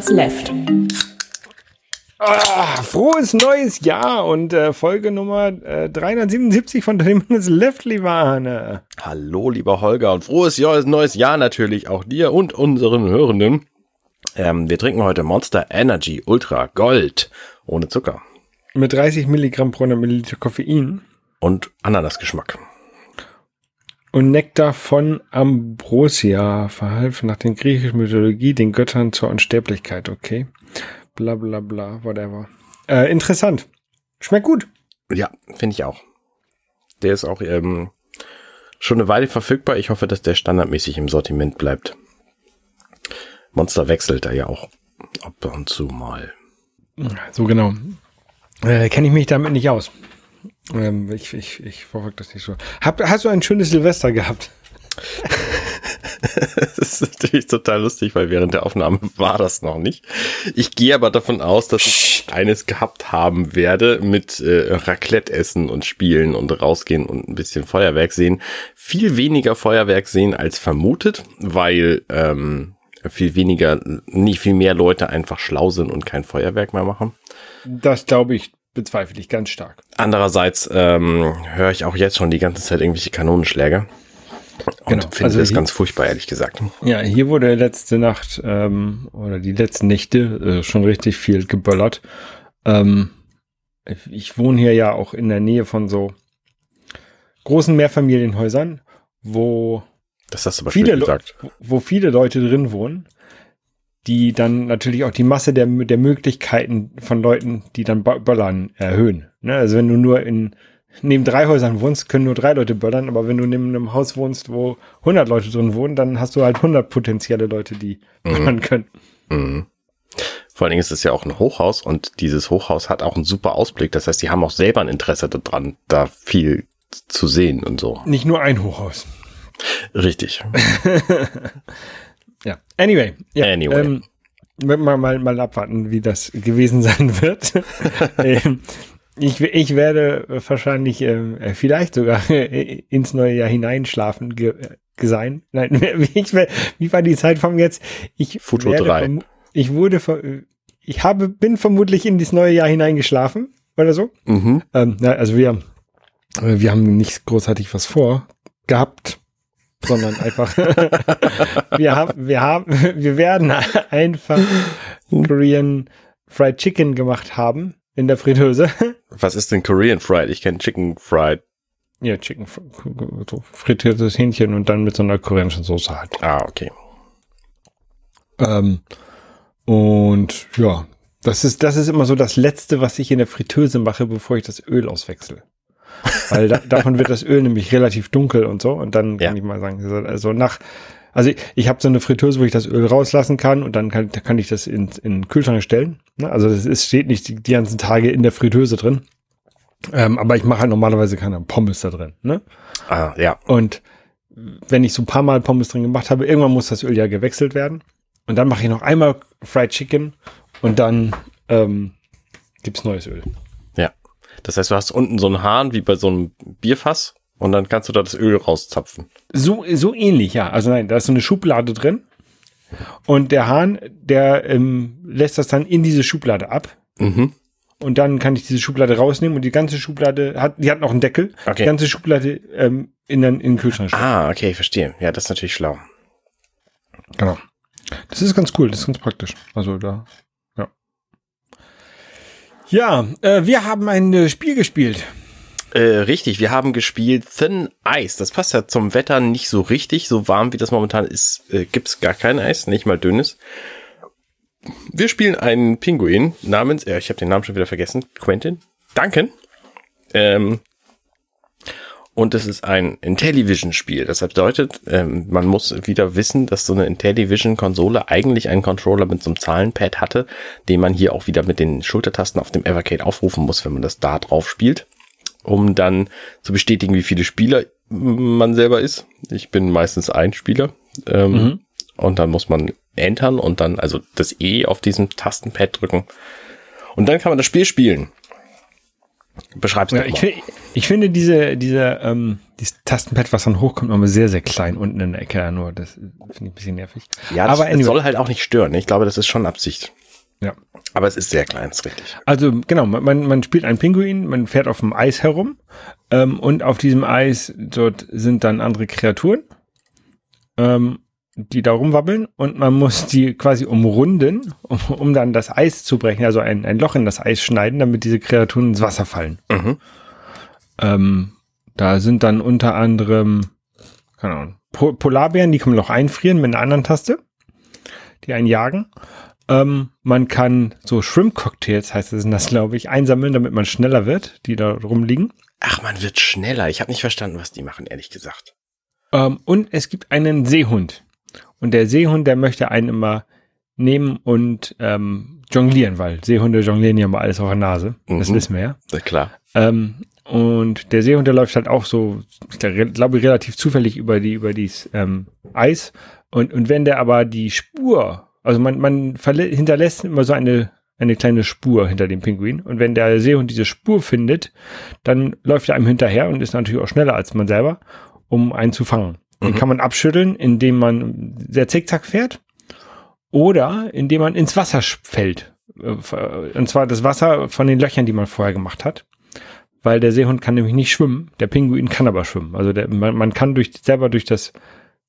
Minutes Left. Ah, frohes neues Jahr und äh, Folge Nummer äh, 377 von 30 Minutes Left, lieber Arne. Hallo, lieber Holger und frohes Jahr, neues Jahr natürlich auch dir und unseren Hörenden. Ähm, wir trinken heute Monster Energy Ultra Gold ohne Zucker Mit 30 Milligramm pro 100 Milliliter Koffein und Ananasgeschmack. Und Nektar von Ambrosia verhalf nach der griechischen Mythologie den Göttern zur Unsterblichkeit, okay? Bla bla bla, whatever. Äh, interessant. Schmeckt gut. Ja, finde ich auch. Der ist auch ähm, schon eine Weile verfügbar. Ich hoffe, dass der standardmäßig im Sortiment bleibt. Monster wechselt da ja auch ab und zu mal. So genau. Äh, Kenne ich mich damit nicht aus. Ähm, ich ich, ich verfolge das nicht so. Hab, hast du ein schönes Silvester gehabt? Das ist natürlich total lustig, weil während der Aufnahme war das noch nicht. Ich gehe aber davon aus, dass ich eines gehabt haben werde mit äh, Raclette essen und spielen und rausgehen und ein bisschen Feuerwerk sehen. Viel weniger Feuerwerk sehen als vermutet, weil ähm, viel weniger, nicht viel mehr Leute einfach schlau sind und kein Feuerwerk mehr machen. Das glaube ich, bezweifle ich ganz stark. Andererseits ähm, höre ich auch jetzt schon die ganze Zeit irgendwelche Kanonenschläge. Und Genau, finde also das hier- ganz furchtbar, ehrlich gesagt. Ja, hier wurde letzte Nacht ähm, oder die letzten Nächte äh, schon richtig viel geböllert. Ähm, ich wohne hier ja auch in der Nähe von so großen Mehrfamilienhäusern, wo viele, Le wo viele Leute drin wohnen, die dann natürlich auch die Masse der, der Möglichkeiten von Leuten, die dann bö- böllern, erhöhen. Ne? Also wenn du nur in neben drei Häusern wohnst, können nur drei Leute böllern, aber wenn du neben einem Haus wohnst, wo 100 Leute drin wohnen, dann hast du halt 100 potenzielle Leute, die böllern können. Mhm. Vor allen Dingen ist es ja auch ein Hochhaus und dieses Hochhaus hat auch einen super Ausblick. Das heißt, die haben auch selber ein Interesse daran, da viel zu sehen und so. Nicht nur ein Hochhaus. Richtig. Ja. Anyway. Ja, Anyway. Ähm, mal, mal, mal abwarten, wie das gewesen sein wird. ähm, ich, ich werde wahrscheinlich äh, vielleicht sogar äh, ins neue Jahr hineinschlafen ge ge sein. Nein, ich, wie war die Zeitraum jetzt? Ich drei. vermu- Ich wurde, ich habe, bin vermutlich in das neue Jahr hineingeschlafen oder so. Mhm. Ähm, also wir, äh, wir haben nicht großartig was vor gehabt, sondern einfach wir haben, wir haben, wir werden einfach Korean Fried Chicken gemacht haben in der Fritteuse. Was ist denn Korean Fried? Ich kenne Chicken Fried. ja, Chicken, so frittiertes Hähnchen und dann mit so einer koreanischen Soße halt. Ah, okay. Ähm, und ja, das ist, das ist immer so das Letzte, was ich in der Fritteuse mache, bevor ich das Öl auswechsle. Weil da, davon wird das Öl nämlich relativ dunkel und so. Und dann kann Ja. ich mal sagen, also- nach, also ich, ich habe so eine Fritteuse, wo ich das Öl rauslassen kann und dann kann, da kann ich das in, in den Kühlschrank stellen. Ne? Also das ist, steht nicht die, die ganzen Tage in der Fritteuse drin. Ähm, aber ich mache halt normalerweise keine Pommes da drin. Ne? Ah, ja. Und wenn ich so ein paar Mal Pommes drin gemacht habe, irgendwann muss das Öl ja gewechselt werden. Und dann mache ich noch einmal Fried Chicken und dann ähm, gibt's neues Öl. Das heißt, du hast unten so einen Hahn wie bei so einem Bierfass und dann kannst du da das Öl rauszapfen. So, so ähnlich, ja. Also nein, da ist so eine Schublade drin. Und der Hahn, der ähm, lässt das dann in diese Schublade ab. Mhm. Und dann kann ich diese Schublade rausnehmen und die ganze Schublade hat, die hat noch einen Deckel. Okay. Die ganze Schublade ähm, in den, in den Kühlschrank. Ah, okay, verstehe. Ja, das ist natürlich schlau. Genau. Das ist ganz cool, das ist ganz praktisch. Also da, ja. Äh, wir haben ein äh, Spiel gespielt. Äh, richtig, wir haben gespielt Thin Ice. Das passt ja zum Wetter nicht so richtig. So warm wie das momentan ist, äh, gibt's gar kein Eis, nicht mal dünnes. Wir spielen einen Pinguin namens, äh, ich habe den Namen schon wieder vergessen, Quentin Duncan. Ähm, und es ist ein Intellivision-Spiel. Das bedeutet, ähm, man muss wieder wissen, dass so eine Intellivision-Konsole eigentlich einen Controller mit so einem Zahlenpad hatte, den man hier auch wieder mit den Schultertasten auf dem Evercade aufrufen muss, wenn man das da drauf spielt, um dann zu bestätigen, wie viele Spieler man selber ist. Ich bin meistens ein Spieler. Ähm, Und dann muss man entern und dann also das E auf diesem Tastenpad drücken. Und dann kann man das Spiel spielen. Beschreib's Ja, ich, ich finde diese, diese, ähm, dieses Tastenpad, was dann hochkommt, nochmal sehr, sehr klein unten in der Ecke. Nur das finde ich ein bisschen nervig. Ja, das, aber es anyway. soll halt auch nicht stören. Ich glaube, das ist schon Absicht. Ja. Aber es ist sehr klein, ist richtig. Also genau, man, man- man spielt einen Pinguin, man fährt auf dem Eis herum ähm, und auf diesem Eis dort sind dann andere Kreaturen, ähm, die da rumwabbeln und man muss die quasi umrunden, um, um dann das Eis zu brechen, also ein, ein Loch in das Eis schneiden, damit diese Kreaturen ins Wasser fallen. Mhm. Ähm, da sind dann unter anderem, keine Ahnung, po Polarbären, die kann man auch einfrieren mit einer anderen Taste, die einen jagen. Ähm, man kann so Shrimp-Cocktails, heißt es das, glaube ich, einsammeln, damit man schneller wird, die da rumliegen. Ach, man wird schneller. Ich habe nicht verstanden, was die machen, ehrlich gesagt. Ähm, und es gibt einen Seehund. Und der Seehund, der möchte einen immer nehmen und ähm, jonglieren, weil Seehunde jonglieren ja mal alles auf der Nase. Das Mhm. wissen wir ja. Na klar. Ähm, und der Seehund, der läuft halt auch so, ich glaube, relativ zufällig über die, über dieses ähm, Eis. Und, und wenn der aber die Spur, also man, man hinterlässt immer so eine, eine kleine Spur hinter dem Pinguin. Und wenn der Seehund diese Spur findet, dann läuft er einem hinterher und ist natürlich auch schneller als man selber, um einen zu fangen. Den Mhm. kann man abschütteln, indem man sehr zickzack fährt oder indem man ins Wasser fällt. Äh, Und zwar das Wasser von den Löchern, die man vorher gemacht hat. Weil der Seehund kann nämlich nicht schwimmen, der Pinguin kann aber schwimmen. Also der, man, man kann durch, selber durch das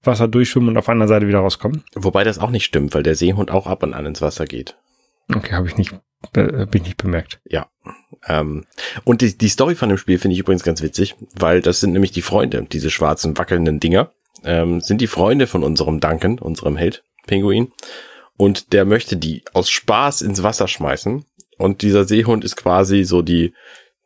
Wasser durchschwimmen und auf anderen Seite wieder rauskommen. Wobei das auch nicht stimmt, weil der Seehund auch ab und an ins Wasser geht. Okay, habe ich nicht, äh, hab ich nicht bemerkt. Ähm, und die, die Story von dem Spiel finde ich übrigens ganz witzig, weil das sind nämlich die Freunde, diese schwarzen wackelnden Dinger, ähm, sind die Freunde von unserem Duncan, unserem Held, Pinguin. Und der möchte die aus Spaß ins Wasser schmeißen. Und dieser Seehund ist quasi so die,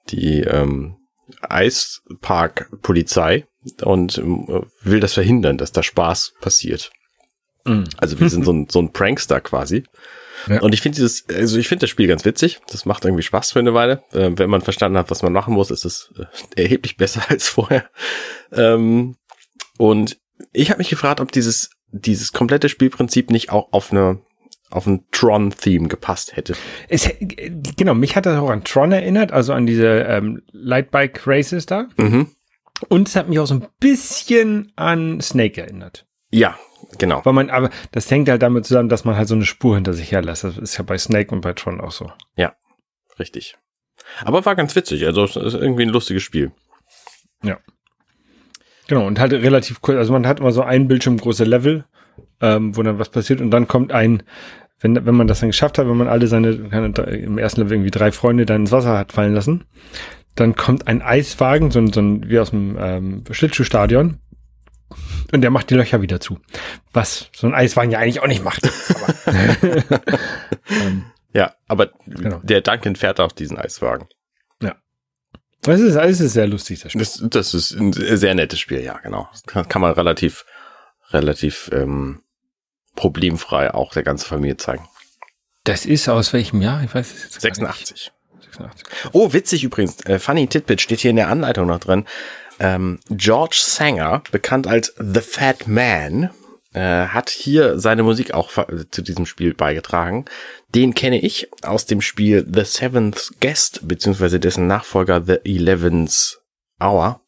die ähm, Eispark-Polizei und ähm, will das verhindern, dass da Spaß passiert. Also wir sind so ein, so ein Prankster quasi. Ja. Und ich finde dieses, also ich finde das Spiel ganz witzig. Das macht irgendwie Spaß für eine Weile. Äh, wenn man verstanden hat, was man machen muss, ist es äh, erheblich besser als vorher. Ähm, und ich habe mich gefragt, ob dieses, dieses komplette Spielprinzip nicht auch auf eine, auf ein Tron-Theme gepasst hätte. Es, äh, genau, mich hat das auch an Tron erinnert, also an diese ähm, Lightbike Races da. Mhm. Und es hat mich auch so ein bisschen an Snake erinnert. Ja, genau. Weil man, aber das hängt halt damit zusammen, dass man halt so eine Spur hinter sich herlässt. Das ist ja bei Snake und bei Tron auch so. Richtig. Aber war ganz witzig. Also es ist irgendwie ein lustiges Spiel. Genau, und halt relativ kurz, also man hat immer so ein Bildschirm große Level, ähm, wo dann was passiert und dann kommt ein, wenn, wenn man das dann geschafft hat, wenn man alle seine, keine, im ersten Level irgendwie drei Freunde dann ins Wasser hat fallen lassen, dann kommt ein Eiswagen, so ein, so ein wie aus dem ähm, Schlittschuhstadion, und der macht die Löcher wieder zu. Was so ein Eiswagen ja eigentlich auch nicht macht. Aber, ähm, Ja, aber Genau. der Duncan fährt auch diesen Eiswagen. Es ist, es ist sehr lustig, das Spiel. Das, das ist ein sehr nettes Spiel, ja, genau. Das kann, kann man relativ, relativ ähm, problemfrei auch der ganzen Familie zeigen. Das ist aus welchem Jahr? Ich weiß es jetzt gar nicht. 86. 86. Oh, witzig übrigens. Äh, funny Titbit steht hier in der Anleitung noch drin. Ähm, George Sanger, bekannt als The Fat Man, äh, hat hier seine Musik auch ver- zu diesem Spiel beigetragen. Den kenne ich aus dem Spiel The Seventh Guest, beziehungsweise dessen Nachfolger The Eleventh Hour.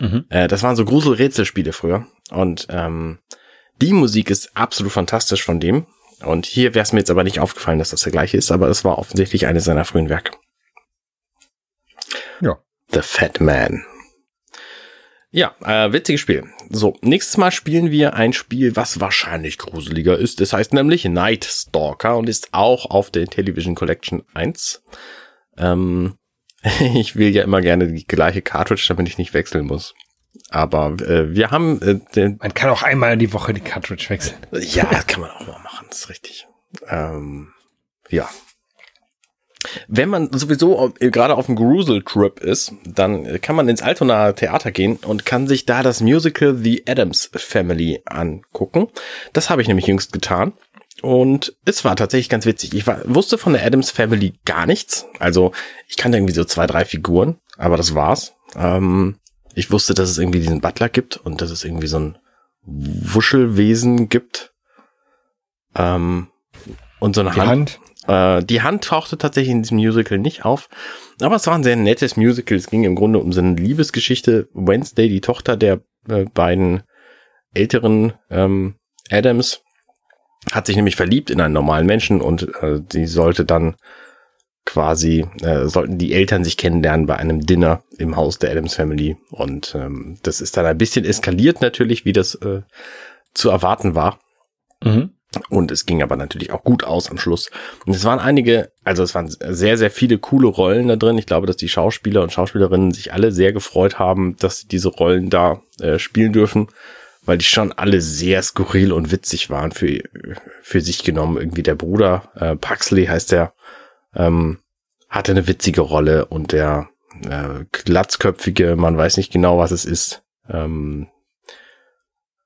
Mhm. Äh, das waren so Grusel-Rätselspiele früher. Und ähm, die Musik ist absolut fantastisch von dem. Und hier wäre es mir jetzt aber nicht aufgefallen, dass das der gleiche ist, aber es war offensichtlich eines seiner frühen Werke. Ja. The Fat Man. Ja, äh, witziges Spiel. So, nächstes Mal spielen wir ein Spiel, was wahrscheinlich gruseliger ist. Das heißt nämlich Night Stalker und ist auch auf der Television Collection 1. Ähm, ich will ja immer gerne die gleiche Cartridge, damit ich nicht wechseln muss. Aber äh, wir haben äh, den, Man kann auch einmal in die Woche die Cartridge wechseln. ja, das kann man auch mal machen, das ist richtig. Ähm, ja. Wenn man sowieso gerade auf dem Grusel-Trip ist, dann kann man ins Altonaer Theater gehen und kann sich da das Musical The Adams Family angucken. Das habe ich nämlich jüngst getan. Und es war tatsächlich ganz witzig. Ich war, wusste von der Adams Family gar nichts. Also ich kannte irgendwie so zwei, drei Figuren, aber das war's. Ähm, ich wusste, dass es irgendwie diesen Butler gibt und dass es irgendwie so ein Wuschelwesen gibt. Ähm, und so eine Die Hand. Hand. Äh, die Hand tauchte tatsächlich in diesem Musical nicht auf, aber es war ein sehr nettes Musical. Es ging im Grunde um so eine Liebesgeschichte. Wednesday, die Tochter der äh, beiden älteren ähm, Adams, hat sich nämlich verliebt in einen normalen Menschen und äh, sie sollte dann quasi, äh, sollten die Eltern sich kennenlernen bei einem Dinner im Haus der Adams Family. Und ähm, das ist dann ein bisschen eskaliert natürlich, wie das äh, zu erwarten war. Mhm. Und es ging aber natürlich auch gut aus am Schluss. Und es waren einige, also es waren sehr, sehr viele coole Rollen da drin. Ich glaube, dass die Schauspieler und Schauspielerinnen sich alle sehr gefreut haben, dass sie diese Rollen da äh, spielen dürfen, weil die schon alle sehr skurril und witzig waren für, für sich genommen. Irgendwie der Bruder, äh, Paxley heißt der, ähm, hatte eine witzige Rolle und der äh, glatzköpfige, man weiß nicht genau, was es ist, ähm,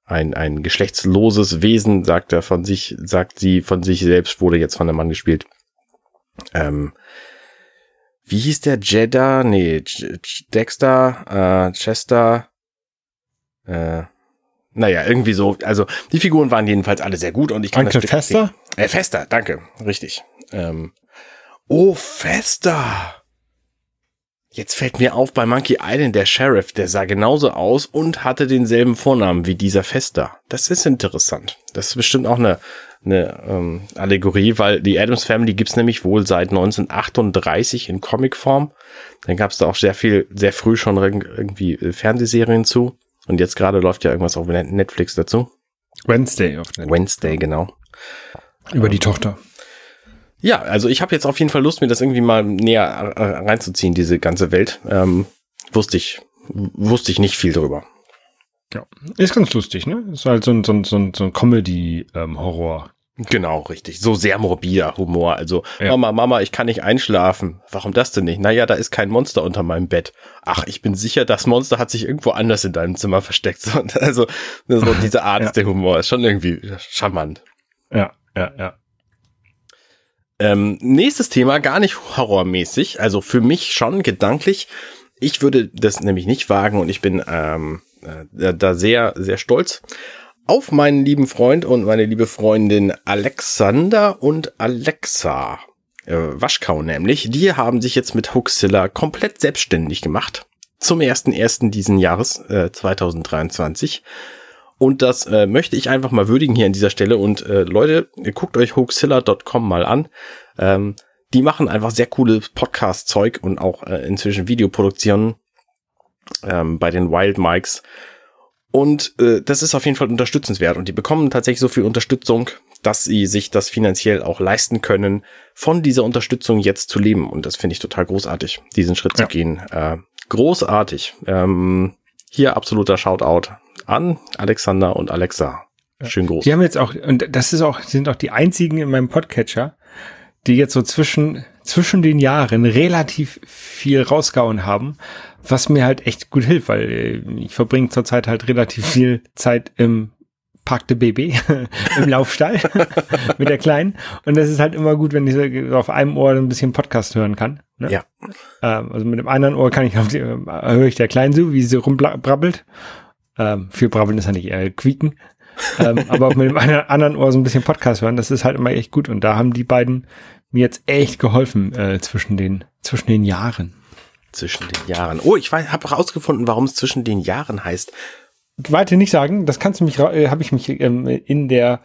ein, ein geschlechtsloses Wesen, sagt er von sich, sagt sie von sich selbst, wurde jetzt von einem Mann gespielt. Ähm, wie hieß der Jeddah? Nee, Dexter, äh, Chester, äh, naja, irgendwie so. Also die Figuren waren jedenfalls alle sehr gut und ich kann Uncle das Stück Fester? Äh, Fester, danke, richtig. Ähm, oh, Fester. Jetzt fällt mir auf, bei Monkey Island der Sheriff, der sah genauso aus und hatte denselben Vornamen wie dieser Fester. Das ist interessant. Das ist bestimmt auch eine, eine ähm, Allegorie, weil die Adams Family gibt's nämlich wohl seit 1938 in Comicform. Dann gab's da auch sehr viel, sehr früh schon irgendwie äh, Fernsehserien zu. Und jetzt gerade läuft ja irgendwas auf Netflix dazu. Wednesday auf Netflix. Wednesday, genau. Über die Tochter. Ja, also ich habe jetzt auf jeden Fall Lust, mir das irgendwie mal näher äh, reinzuziehen, diese ganze Welt. Ähm, wusste ich, wusste ich nicht viel drüber. Ja, ist ganz lustig, ne? Ist halt so ein, so ein, so ein, Comedy-Horror. Ähm, genau, richtig. So sehr morbider Humor. Also, ja. Mama, Mama, ich kann nicht einschlafen. Warum das denn nicht? Naja, da ist kein Monster unter meinem Bett. Ach, ich bin sicher, das Monster hat sich irgendwo anders in deinem Zimmer versteckt. Also, so diese Art ja. der Humor ist schon irgendwie charmant. Ja, ja, ja. Ähm, nächstes Thema, gar nicht horrormäßig, also für mich schon gedanklich. Ich würde das nämlich nicht wagen und ich bin ähm, äh, da sehr, sehr stolz auf meinen lieben Freund und meine liebe Freundin Alexander und Alexa. Äh, Waschkau nämlich. Die haben sich jetzt mit Hoaxilla komplett selbstständig gemacht. Zum ersten ersten diesen Jahres, äh, 2023. Und das äh, möchte ich einfach mal würdigen hier an dieser Stelle. Und äh, Leute, guckt euch hoaxilla.com mal an. Ähm, die machen einfach sehr cooles Podcast-Zeug und auch äh, inzwischen Videoproduktionen ähm, bei den Wild Mikes. Und äh, das ist auf jeden Fall unterstützenswert. Und die bekommen tatsächlich so viel Unterstützung, dass sie sich das finanziell auch leisten können, von dieser Unterstützung jetzt zu leben. Und das finde ich total großartig, diesen Schritt ja. zu gehen. Äh, großartig. Ähm, hier absoluter Shoutout an Alexander und Alexa. Schön groß. Die haben jetzt auch, und das ist auch, sind auch die einzigen in meinem Podcatcher, die jetzt so zwischen, zwischen den Jahren relativ viel rausgehauen haben, was mir halt echt gut hilft, weil äh, ich verbringe zurzeit halt relativ viel Zeit im Park de Baby im Laufstall mit der Kleinen. Und das ist halt immer gut, wenn ich auf einem Ohr ein bisschen Podcast hören kann. Ne? Ja. Ähm, also mit dem anderen Ohr kann ich auf die, äh, höre ich der Kleinen so, wie sie rumbrabbelt. Ähm, viel brabbeln ist ja nicht eher quieken. ähm, aber auch mit dem anderen Ohr so ein bisschen Podcast hören, das ist halt immer echt gut. Und da haben die beiden mir jetzt echt geholfen äh, zwischen den zwischen den Jahren. Zwischen den Jahren. Oh, ich habe herausgefunden, warum es zwischen den Jahren heißt. Weiter nicht sagen, das kannst du mich, äh, habe ich mich ähm, in der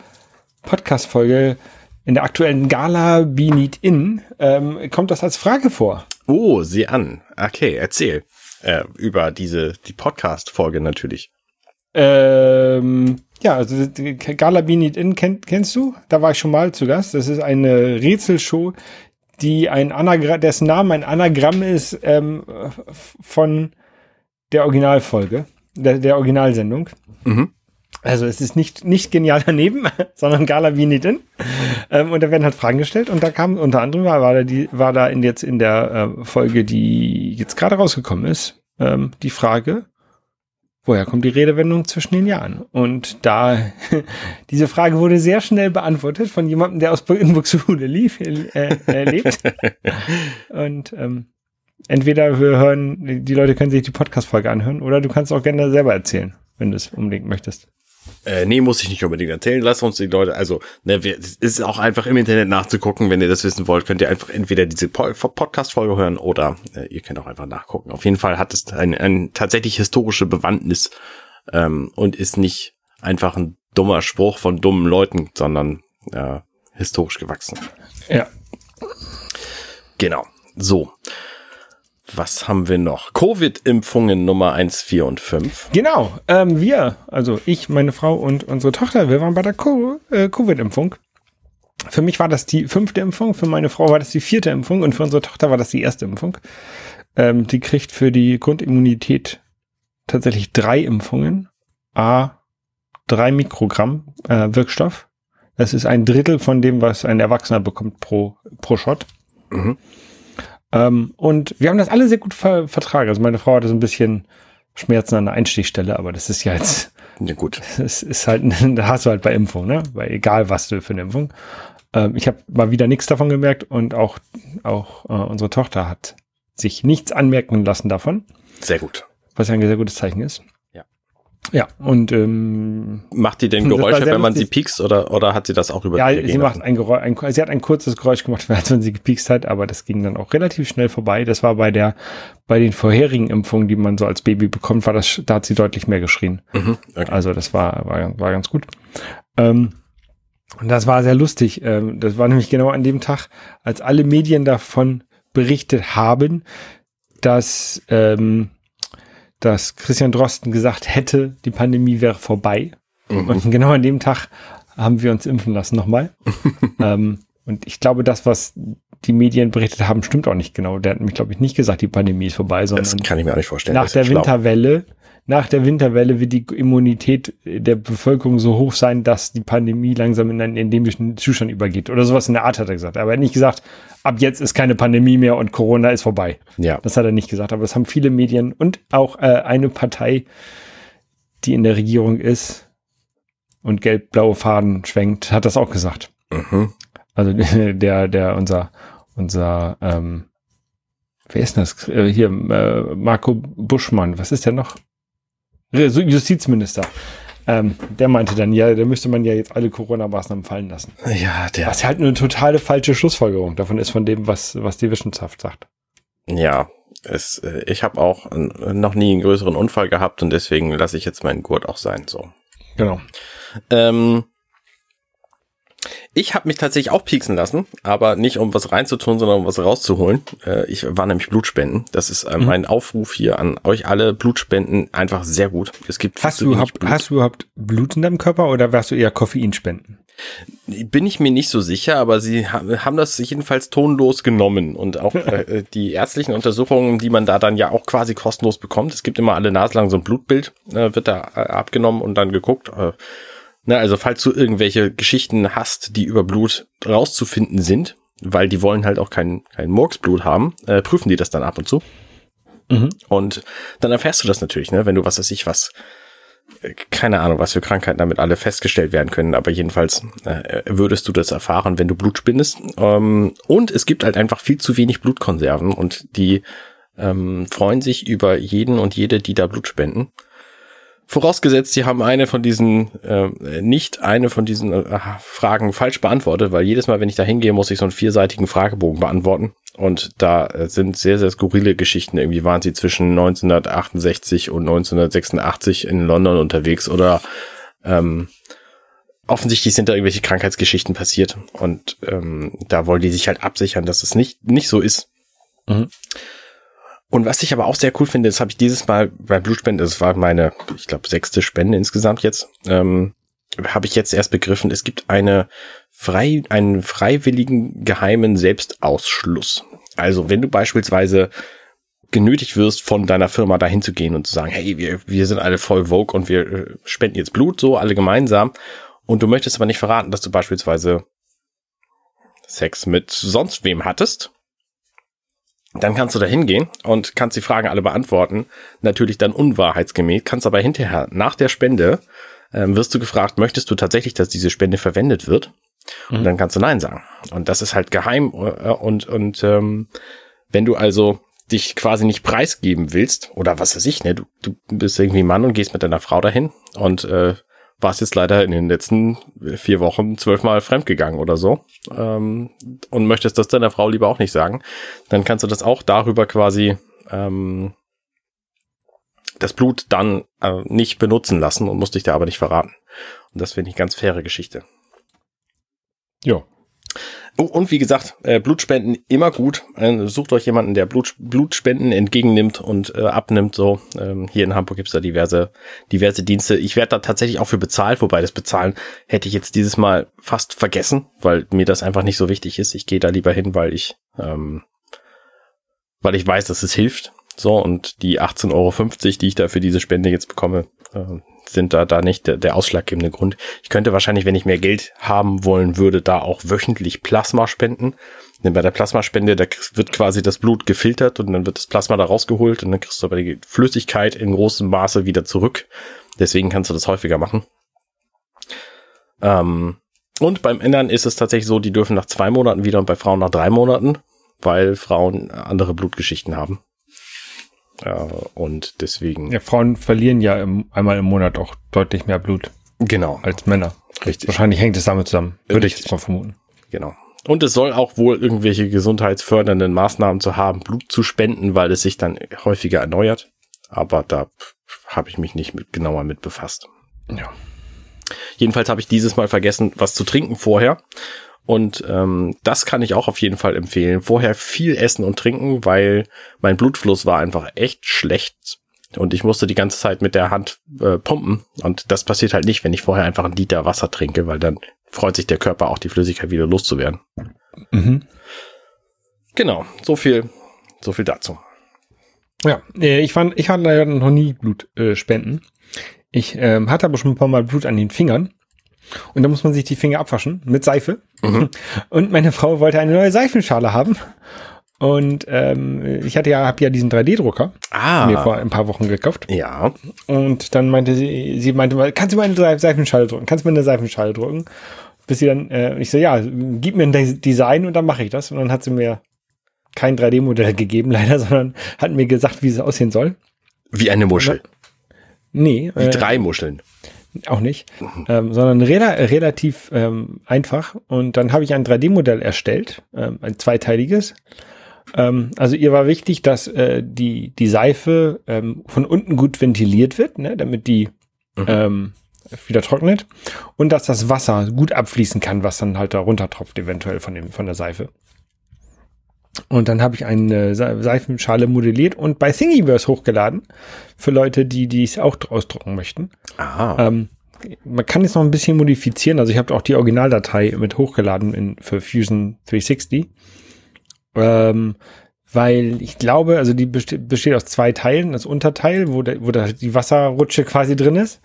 Podcast-Folge, in der aktuellen Gala Be Need In, ähm, kommt das als Frage vor. Oh, sieh an. Okay, erzähl. Äh, über diese, die Podcast-Folge natürlich. Ähm, ja, also Gala Be Need In kenn, kennst du? Da war ich schon mal zu Gast. Das ist eine Rätselshow, die ein Anagramm, dessen Name ein Anagramm ist ähm, von der Originalfolge, der, der Originalsendung. Mhm. Also es ist nicht, nicht genial daneben, sondern Gala Wie nicht in. Ähm, und da werden halt Fragen gestellt und da kam unter anderem war, war da die, war da in jetzt in der äh, Folge, die jetzt gerade rausgekommen ist, ähm, die Frage, woher kommt die Redewendung zwischen den Jahren? Und da, diese Frage wurde sehr schnell beantwortet von jemandem, der aus Buxtehude lief, äh, äh, lebt. Und ähm, entweder wir hören, die Leute können sich die Podcast-Folge anhören oder du kannst auch gerne selber erzählen, wenn du es unbedingt möchtest. Äh, nee, muss ich nicht unbedingt erzählen. Lasst uns die Leute, also, ne, wir, es ist auch einfach im Internet nachzugucken. Wenn ihr das wissen wollt, könnt ihr einfach entweder diese po Podcast-Folge hören oder äh, ihr könnt auch einfach nachgucken. Auf jeden Fall hat es ein, ein tatsächlich historische Bewandtnis ähm, und ist nicht einfach ein dummer Spruch von dummen Leuten, sondern äh, historisch gewachsen. Ja. Genau. So. Was haben wir noch? Covid-Impfungen Nummer 1, 4 und 5. Genau. Ähm, wir, also ich, meine Frau und unsere Tochter, wir waren bei der Co äh, Covid-Impfung. Für mich war das die fünfte Impfung, für meine Frau war das die vierte Impfung und für unsere Tochter war das die erste Impfung. Ähm, die kriegt für die Grundimmunität tatsächlich drei Impfungen. A, drei Mikrogramm äh, Wirkstoff. Das ist ein Drittel von dem, was ein Erwachsener bekommt pro, pro Shot. Mhm. Ähm, und wir haben das alle sehr gut ver vertragen. Also meine Frau hatte so ein bisschen Schmerzen an der Einstichstelle, aber das ist ja jetzt. Ja, gut. Das ist halt, da hast du halt bei Impfung, ne? Weil egal was du für eine Impfung. Ähm, ich habe mal wieder nichts davon gemerkt und auch, auch äh, unsere Tochter hat sich nichts anmerken lassen davon. Sehr gut. Was ja ein sehr gutes Zeichen ist. Ja, und ähm, macht die denn Geräusche, wenn man lustig. sie piekst oder, oder hat sie das auch über Ja, sie macht ein Geräusch, ein, sie hat ein kurzes Geräusch gemacht, als wenn sie gepiekst hat, aber das ging dann auch relativ schnell vorbei. Das war bei der, bei den vorherigen Impfungen, die man so als Baby bekommt, war das, da hat sie deutlich mehr geschrien. Mhm, okay. Also das war, war, war ganz gut. Ähm, und das war sehr lustig. Ähm, das war nämlich genau an dem Tag, als alle Medien davon berichtet haben, dass ähm, dass Christian Drosten gesagt hätte, die Pandemie wäre vorbei. Mhm. Und genau an dem Tag haben wir uns impfen lassen nochmal. ähm, und ich glaube, das, was die Medien berichtet haben, stimmt auch nicht genau. Der hat nämlich, glaube ich, nicht gesagt, die Pandemie ist vorbei, sondern das kann ich mir auch nicht vorstellen. Nach der schlau. Winterwelle nach der Winterwelle wird die Immunität der Bevölkerung so hoch sein, dass die Pandemie langsam in einen endemischen Zustand übergeht. Oder sowas in der Art hat er gesagt. Aber er hat nicht gesagt, ab jetzt ist keine Pandemie mehr und Corona ist vorbei. Ja. Das hat er nicht gesagt. Aber das haben viele Medien und auch äh, eine Partei, die in der Regierung ist und gelb-blaue Faden schwenkt, hat das auch gesagt. Mhm. Also der, der, unser, unser, ähm, wer ist das? Äh, hier, äh, Marco Buschmann. Was ist der noch? Justizminister. Ähm, der meinte dann, ja, da müsste man ja jetzt alle Corona-Maßnahmen fallen lassen. Ja, der. Was halt eine totale falsche Schlussfolgerung davon ist, von dem, was, was die Wissenschaft sagt. Ja, es, äh, ich habe auch noch nie einen größeren Unfall gehabt und deswegen lasse ich jetzt meinen Gurt auch sein. So. Genau. Ähm, ich habe mich tatsächlich auch pieksen lassen, aber nicht um was reinzutun, sondern um was rauszuholen. Äh, ich war nämlich Blutspenden. Das ist äh, mhm. mein Aufruf hier an euch alle. Blutspenden einfach sehr gut. Es gibt hast du, überhaupt, hast du überhaupt Blut in deinem Körper oder warst du eher Koffeinspenden? Bin ich mir nicht so sicher, aber sie haben das jedenfalls tonlos genommen und auch äh, die ärztlichen Untersuchungen, die man da dann ja auch quasi kostenlos bekommt. Es gibt immer alle Nase lang so ein Blutbild, wird da abgenommen und dann geguckt. Äh, Ne, also falls du irgendwelche Geschichten hast, die über Blut rauszufinden sind, weil die wollen halt auch kein, kein Murksblut haben, äh, prüfen die das dann ab und zu. Mhm. Und dann erfährst du das natürlich, ne, wenn du was weiß ich was, äh, keine Ahnung, was für Krankheiten damit alle festgestellt werden können, aber jedenfalls äh, würdest du das erfahren, wenn du Blut spendest. Ähm, und es gibt halt einfach viel zu wenig Blutkonserven und die ähm, freuen sich über jeden und jede, die da Blut spenden. Vorausgesetzt, Sie haben eine von diesen, äh, nicht eine von diesen äh, Fragen falsch beantwortet, weil jedes Mal, wenn ich da hingehe, muss ich so einen vierseitigen Fragebogen beantworten. Und da äh, sind sehr, sehr skurrile Geschichten. Irgendwie waren sie zwischen 1968 und 1986 in London unterwegs oder ähm, offensichtlich sind da irgendwelche Krankheitsgeschichten passiert. Und ähm, da wollen die sich halt absichern, dass es nicht, nicht so ist. Mhm. Und was ich aber auch sehr cool finde, das habe ich dieses Mal beim Blutspenden, das war meine, ich glaube, sechste Spende insgesamt jetzt, ähm, habe ich jetzt erst begriffen, es gibt eine frei, einen freiwilligen geheimen Selbstausschluss. Also wenn du beispielsweise genötigt wirst, von deiner Firma dahin zu gehen und zu sagen, hey, wir, wir sind alle voll Vogue und wir äh, spenden jetzt Blut, so alle gemeinsam. Und du möchtest aber nicht verraten, dass du beispielsweise Sex mit sonst wem hattest, dann kannst du da hingehen und kannst die Fragen alle beantworten. Natürlich dann unwahrheitsgemäß, kannst aber hinterher, nach der Spende, ähm, wirst du gefragt, möchtest du tatsächlich, dass diese Spende verwendet wird? Und mhm. dann kannst du Nein sagen. Und das ist halt geheim äh, und, und ähm, wenn du also dich quasi nicht preisgeben willst, oder was weiß ich, ne, du, du bist irgendwie Mann und gehst mit deiner Frau dahin und äh, warst jetzt leider in den letzten vier Wochen zwölfmal fremdgegangen oder so ähm, und möchtest das deiner Frau lieber auch nicht sagen, dann kannst du das auch darüber quasi ähm, das Blut dann äh, nicht benutzen lassen und musst dich da aber nicht verraten. Und das finde ich ganz faire Geschichte. Ja. Oh, und wie gesagt, äh, Blutspenden immer gut. Äh, sucht euch jemanden, der Blut, Blutspenden entgegennimmt und äh, abnimmt. So ähm, hier in Hamburg gibt's da diverse, diverse Dienste. Ich werde da tatsächlich auch für bezahlt, wobei das Bezahlen hätte ich jetzt dieses Mal fast vergessen, weil mir das einfach nicht so wichtig ist. Ich gehe da lieber hin, weil ich, ähm, weil ich weiß, dass es hilft. So und die 18,50 Euro, die ich da für diese Spende jetzt bekomme, äh, sind da, da nicht der, der ausschlaggebende Grund. Ich könnte wahrscheinlich, wenn ich mehr Geld haben wollen würde, da auch wöchentlich Plasma spenden. Denn bei der Plasmaspende, da wird quasi das Blut gefiltert und dann wird das Plasma da rausgeholt und dann kriegst du aber die Flüssigkeit in großem Maße wieder zurück. Deswegen kannst du das häufiger machen. Ähm, und beim Ändern ist es tatsächlich so, die dürfen nach zwei Monaten wieder und bei Frauen nach drei Monaten, weil Frauen andere Blutgeschichten haben. Ja, und deswegen. Ja, Frauen verlieren ja im, einmal im Monat auch deutlich mehr Blut. Genau. Als Männer. Richtig. Wahrscheinlich hängt es damit zusammen. Würde Richtig. ich jetzt mal vermuten. Genau. Und es soll auch wohl irgendwelche gesundheitsfördernden Maßnahmen zu haben, Blut zu spenden, weil es sich dann häufiger erneuert. Aber da habe ich mich nicht mit, genauer mit befasst. Ja. Jedenfalls habe ich dieses Mal vergessen, was zu trinken vorher. Und ähm, das kann ich auch auf jeden Fall empfehlen. Vorher viel essen und trinken, weil mein Blutfluss war einfach echt schlecht. Und ich musste die ganze Zeit mit der Hand äh, pumpen. Und das passiert halt nicht, wenn ich vorher einfach einen Liter Wasser trinke, weil dann freut sich der Körper auch, die Flüssigkeit wieder loszuwerden. Mhm. Genau, so viel, so viel dazu. Ja, äh, ich fand, ich hatte leider noch nie Blut äh, spenden. Ich ähm, hatte aber schon ein paar Mal Blut an den Fingern. Und da muss man sich die Finger abwaschen mit Seife. Mhm. Und meine Frau wollte eine neue Seifenschale haben. Und ähm, ich hatte ja, habe ja diesen 3D-Drucker ah. mir vor ein paar Wochen gekauft. Ja. Und dann meinte sie, sie meinte mal, kannst du mal eine Seifenschale drucken? Kannst du mal eine Seifenschale drucken? Bis sie dann, äh, ich so, ja, gib mir ein Design und dann mache ich das. Und dann hat sie mir kein 3D-Modell gegeben, leider, sondern hat mir gesagt, wie es aussehen soll. Wie eine Muschel. Nee. Wie äh, drei Muscheln auch nicht, ähm, sondern rela relativ ähm, einfach. Und dann habe ich ein 3D-Modell erstellt, ähm, ein zweiteiliges. Ähm, also ihr war wichtig, dass äh, die, die Seife ähm, von unten gut ventiliert wird, ne, damit die mhm. ähm, wieder trocknet und dass das Wasser gut abfließen kann, was dann halt da runtertropft, eventuell von, dem, von der Seife. Und dann habe ich eine Seifenschale modelliert und bei Thingiverse hochgeladen für Leute, die dies auch ausdrucken möchten. Ähm, man kann es noch ein bisschen modifizieren. Also ich habe auch die Originaldatei mit hochgeladen in, für Fusion 360. Ähm, weil ich glaube, also die besteht, besteht aus zwei Teilen. Das Unterteil, wo, da, wo da die Wasserrutsche quasi drin ist.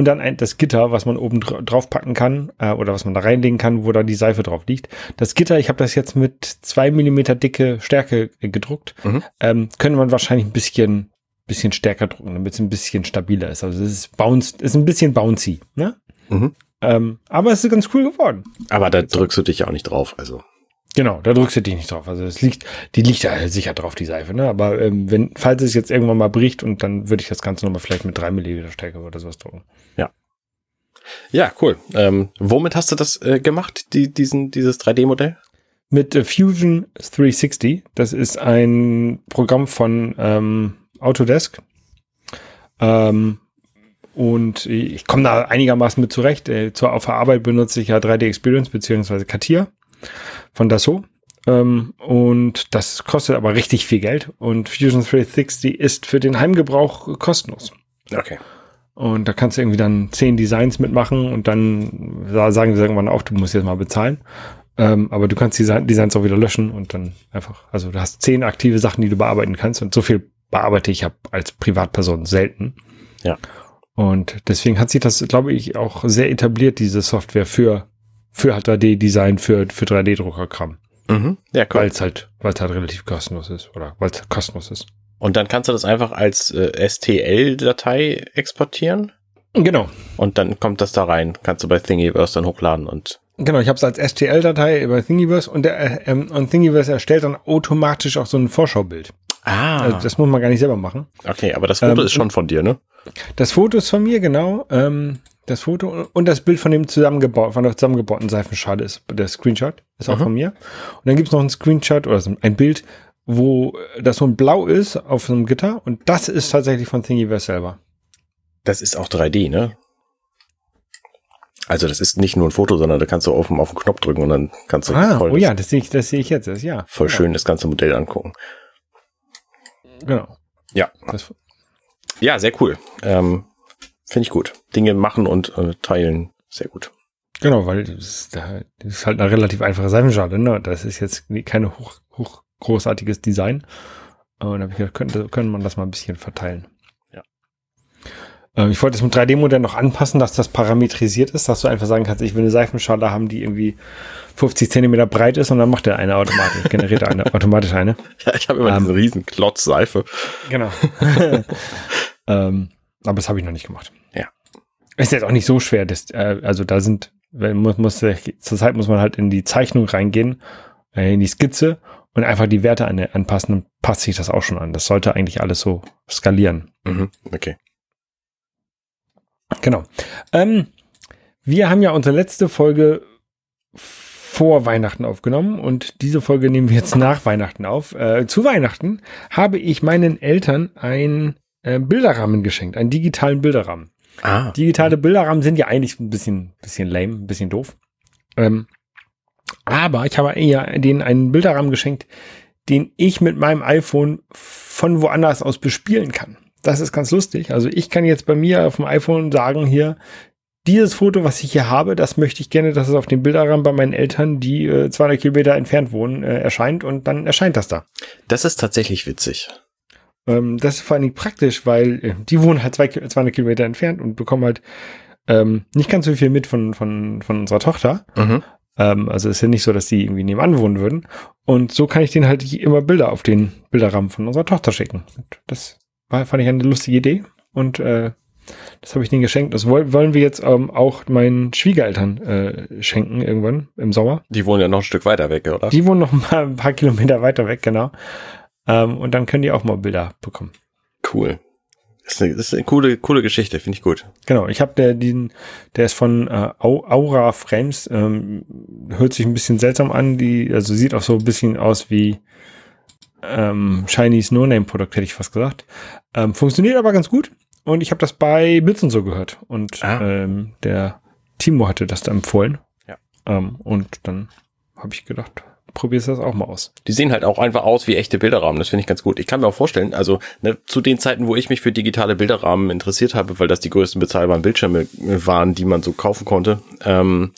Und dann ein, das Gitter, was man oben drauf packen kann äh, oder was man da reinlegen kann, wo da die Seife drauf liegt. Das Gitter, ich habe das jetzt mit zwei Millimeter dicke Stärke gedruckt. Mhm. Ähm, könnte man wahrscheinlich ein bisschen, bisschen stärker drucken, damit es ein bisschen stabiler ist. Also es ist bounce, ist ein bisschen bouncy. Ne? Mhm. Ähm, aber es ist ganz cool geworden. Aber da drückst du dich ja auch nicht drauf, also. Genau, da drückst du dich nicht drauf. Also es liegt, die liegt ja sicher drauf, die Seife, ne? Aber ähm, wenn, falls es jetzt irgendwann mal bricht und dann würde ich das Ganze nochmal vielleicht mit drei Milliliter Stärke oder sowas drucken. Ja. Ja, cool. Ähm, womit hast du das äh, gemacht, die, diesen, dieses 3D-Modell? Mit äh, Fusion 360. Das ist ein Programm von ähm, Autodesk. Ähm, und ich komme da einigermaßen mit zurecht. Äh, zur auf der Arbeit benutze ich ja 3D Experience beziehungsweise Katia von Dassault. Ähm, und das kostet aber richtig viel Geld. Und Fusion 360 ist für den Heimgebrauch kostenlos. Okay. Und da kannst du irgendwie dann zehn Designs mitmachen und dann sagen sie irgendwann auch, du musst jetzt mal bezahlen. Ähm, aber du kannst die Designs auch wieder löschen und dann einfach, also du hast zehn aktive Sachen, die du bearbeiten kannst und so viel bearbeite ich als Privatperson selten. Ja. Und deswegen hat sich das, glaube ich, auch sehr etabliert, diese Software für für 3D-Design, für, für 3D-Druckerkram. Mhm. Ja, cool. Weil es halt, weil es halt relativ kostenlos ist oder weil es kostenlos ist. Und dann kannst du das einfach als äh, STL-Datei exportieren? Genau. Und dann kommt das da rein. Kannst du bei Thingiverse dann hochladen und. Genau, ich habe es als STL-Datei bei Thingiverse und, der, äh, ähm, und Thingiverse erstellt dann automatisch auch so ein Vorschaubild. Ah. Also das muss man gar nicht selber machen. Okay, aber das Foto ähm, ist schon von dir, ne? Das Foto ist von mir, genau. Ähm, das Foto und das Bild von dem zusammengebaut, von der zusammengebauten Seifenschale ist der Screenshot, ist auch Mhm. von mir. Und dann gibt's noch ein Screenshot oder so ein Bild, wo das so ein Blau ist auf so einem Gitter und das ist tatsächlich von Thingiverse selber. Das ist auch 3D, ne? Also das ist nicht nur ein Foto, sondern da kannst du auf, den- auf den Knopf drücken und dann kannst du Ah, voll, oh das- ja, das sehe ich, das sehe ich jetzt, das, ja. voll ja, schön das ganze Modell angucken. Genau. Ja. Das, Ja, sehr cool. Ähm, Finde ich gut. Dinge machen und äh, teilen, sehr gut. genau, weil das ist, da- das ist halt eine relativ einfache Seifenschale, ne? Das ist jetzt keine hoch, hoch großartiges Design. Und da habe ich gedacht, könnte, könnte man das mal ein bisschen verteilen. Ja. Ähm, ich wollte es mit 3D-Modell noch anpassen, dass das parametrisiert ist, dass du einfach sagen kannst, ich will eine Seifenschale haben, die irgendwie 50 Zentimeter breit ist und dann macht er eine automatisch, generiert er eine, automatisch eine. Ja, ich habe immer Ähm, diesen riesen Klotz Seife. Genau. ähm, aber das habe ich noch nicht gemacht. Ja. Ist jetzt auch nicht so schwer. Das, äh, also da sind, muss, muss, zurzeit muss man halt in die Zeichnung reingehen, äh, in die Skizze und einfach die Werte an, anpassen und passt sich das auch schon an. Das sollte eigentlich alles so skalieren. Mhm, okay. Genau. Ähm, wir haben ja unsere letzte Folge vor Weihnachten aufgenommen und diese Folge nehmen wir jetzt nach Weihnachten auf. Äh, zu Weihnachten habe ich meinen Eltern einen äh, Bilderrahmen geschenkt, einen digitalen Bilderrahmen. Ah, Digitale Bilderrahmen sind ja eigentlich ein bisschen, bisschen lame, ein bisschen doof. Ähm, aber ich habe eher denen einen Bilderrahmen geschenkt, den ich mit meinem iPhone von woanders aus bespielen kann. Das ist ganz lustig. Also ich kann jetzt bei mir auf dem iPhone sagen hier, dieses Foto, was ich hier habe, das möchte ich gerne, dass es auf dem Bilderrahmen bei meinen Eltern, die äh, 200 Kilometer entfernt wohnen, äh, erscheint und dann erscheint das da. das ist tatsächlich witzig. Ähm, das ist vor allen Dingen praktisch, weil äh, die wohnen halt zwei, Ki- 200 Kilometer entfernt und bekommen halt ähm, nicht ganz so viel mit von, von, von unserer Tochter. Mhm. Ähm, also ist ja nicht so, dass die irgendwie nebenan wohnen würden. Und so kann ich denen halt immer Bilder auf den Bilderrahmen von unserer Tochter schicken. Und das war, fand ich eine lustige Idee. Und äh, das habe ich denen geschenkt. Das woll, wollen wir jetzt ähm, auch meinen Schwiegereltern äh, schenken irgendwann im Sommer. Die wohnen ja noch ein Stück weiter weg, oder? Die wohnen noch ein paar, ein paar Kilometer weiter weg, genau. Ähm, und dann können die auch mal Bilder bekommen. Cool. Das ist eine, das ist eine coole, coole Geschichte, finde ich gut. Genau, ich habe der, den, der ist von äh, Au- Aura Frames, ähm, hört sich ein bisschen seltsam an, die, also sieht auch so ein bisschen aus wie ähm, Chinese No-Name-Produkt, hätte ich fast gesagt. Ähm, funktioniert aber ganz gut und ich habe das bei Bits und so gehört und Ah. ähm, der Timo hatte das da empfohlen. Ja. Ähm, und dann habe ich gedacht, probierst das auch mal aus. Die sehen halt auch einfach aus wie echte Bilderrahmen. Das finde ich ganz gut. Ich kann mir auch vorstellen, also ne, zu den Zeiten, wo ich mich für digitale Bilderrahmen interessiert habe, weil das die größten bezahlbaren Bildschirme äh, waren, die man so kaufen konnte, ähm,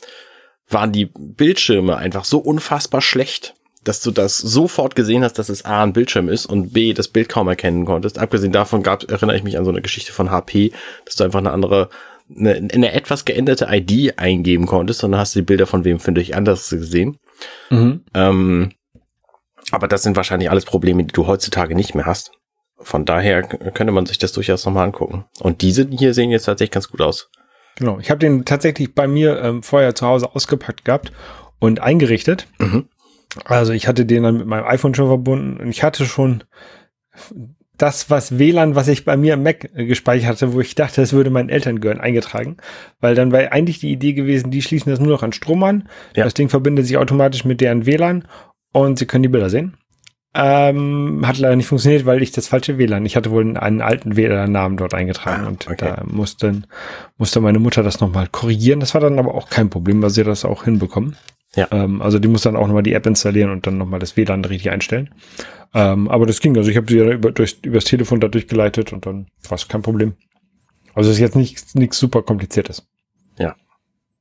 waren die Bildschirme einfach so unfassbar schlecht, dass du das sofort gesehen hast, dass es A ein Bildschirm ist und B das Bild kaum erkennen konntest. Abgesehen davon gab, erinnere ich mich an so eine Geschichte von HP, dass du einfach eine andere eine, eine etwas geänderte ID eingeben konntest und dann hast du die Bilder von wem finde ich anders gesehen. Mhm. Ähm, aber das sind wahrscheinlich alles Probleme, die du heutzutage nicht mehr hast. Von daher könnte man sich das durchaus nochmal angucken. Und diese hier sehen jetzt tatsächlich ganz gut aus. Genau, ich habe den tatsächlich bei mir ähm, vorher zu Hause ausgepackt gehabt und eingerichtet. Mhm. Also ich hatte den dann mit meinem iPhone schon verbunden und ich hatte schon das, was WLAN, was ich bei mir im Mac äh, gespeichert hatte, wo ich dachte, es würde meinen Eltern gehören, eingetragen. Weil dann wäre eigentlich die Idee gewesen, die schließen das nur noch an Strom an. Ja. Das Ding verbindet sich automatisch mit deren WLAN und sie können die Bilder sehen. Ähm, hat leider nicht funktioniert, weil ich das falsche WLAN, ich hatte wohl einen, alten WLAN-Namen dort eingetragen Ah, und okay. da musste, musste meine Mutter das nochmal korrigieren. Das war dann aber auch kein Problem, weil sie das auch hinbekommen. Ja. Ähm, also die muss dann auch nochmal die App installieren und dann nochmal das WLAN richtig einstellen. Ähm, aber das ging. Also ich habe sie ja über, durch, übers Telefon da durchgeleitet und dann war es kein Problem. Also es ist jetzt nichts nichts super kompliziertes.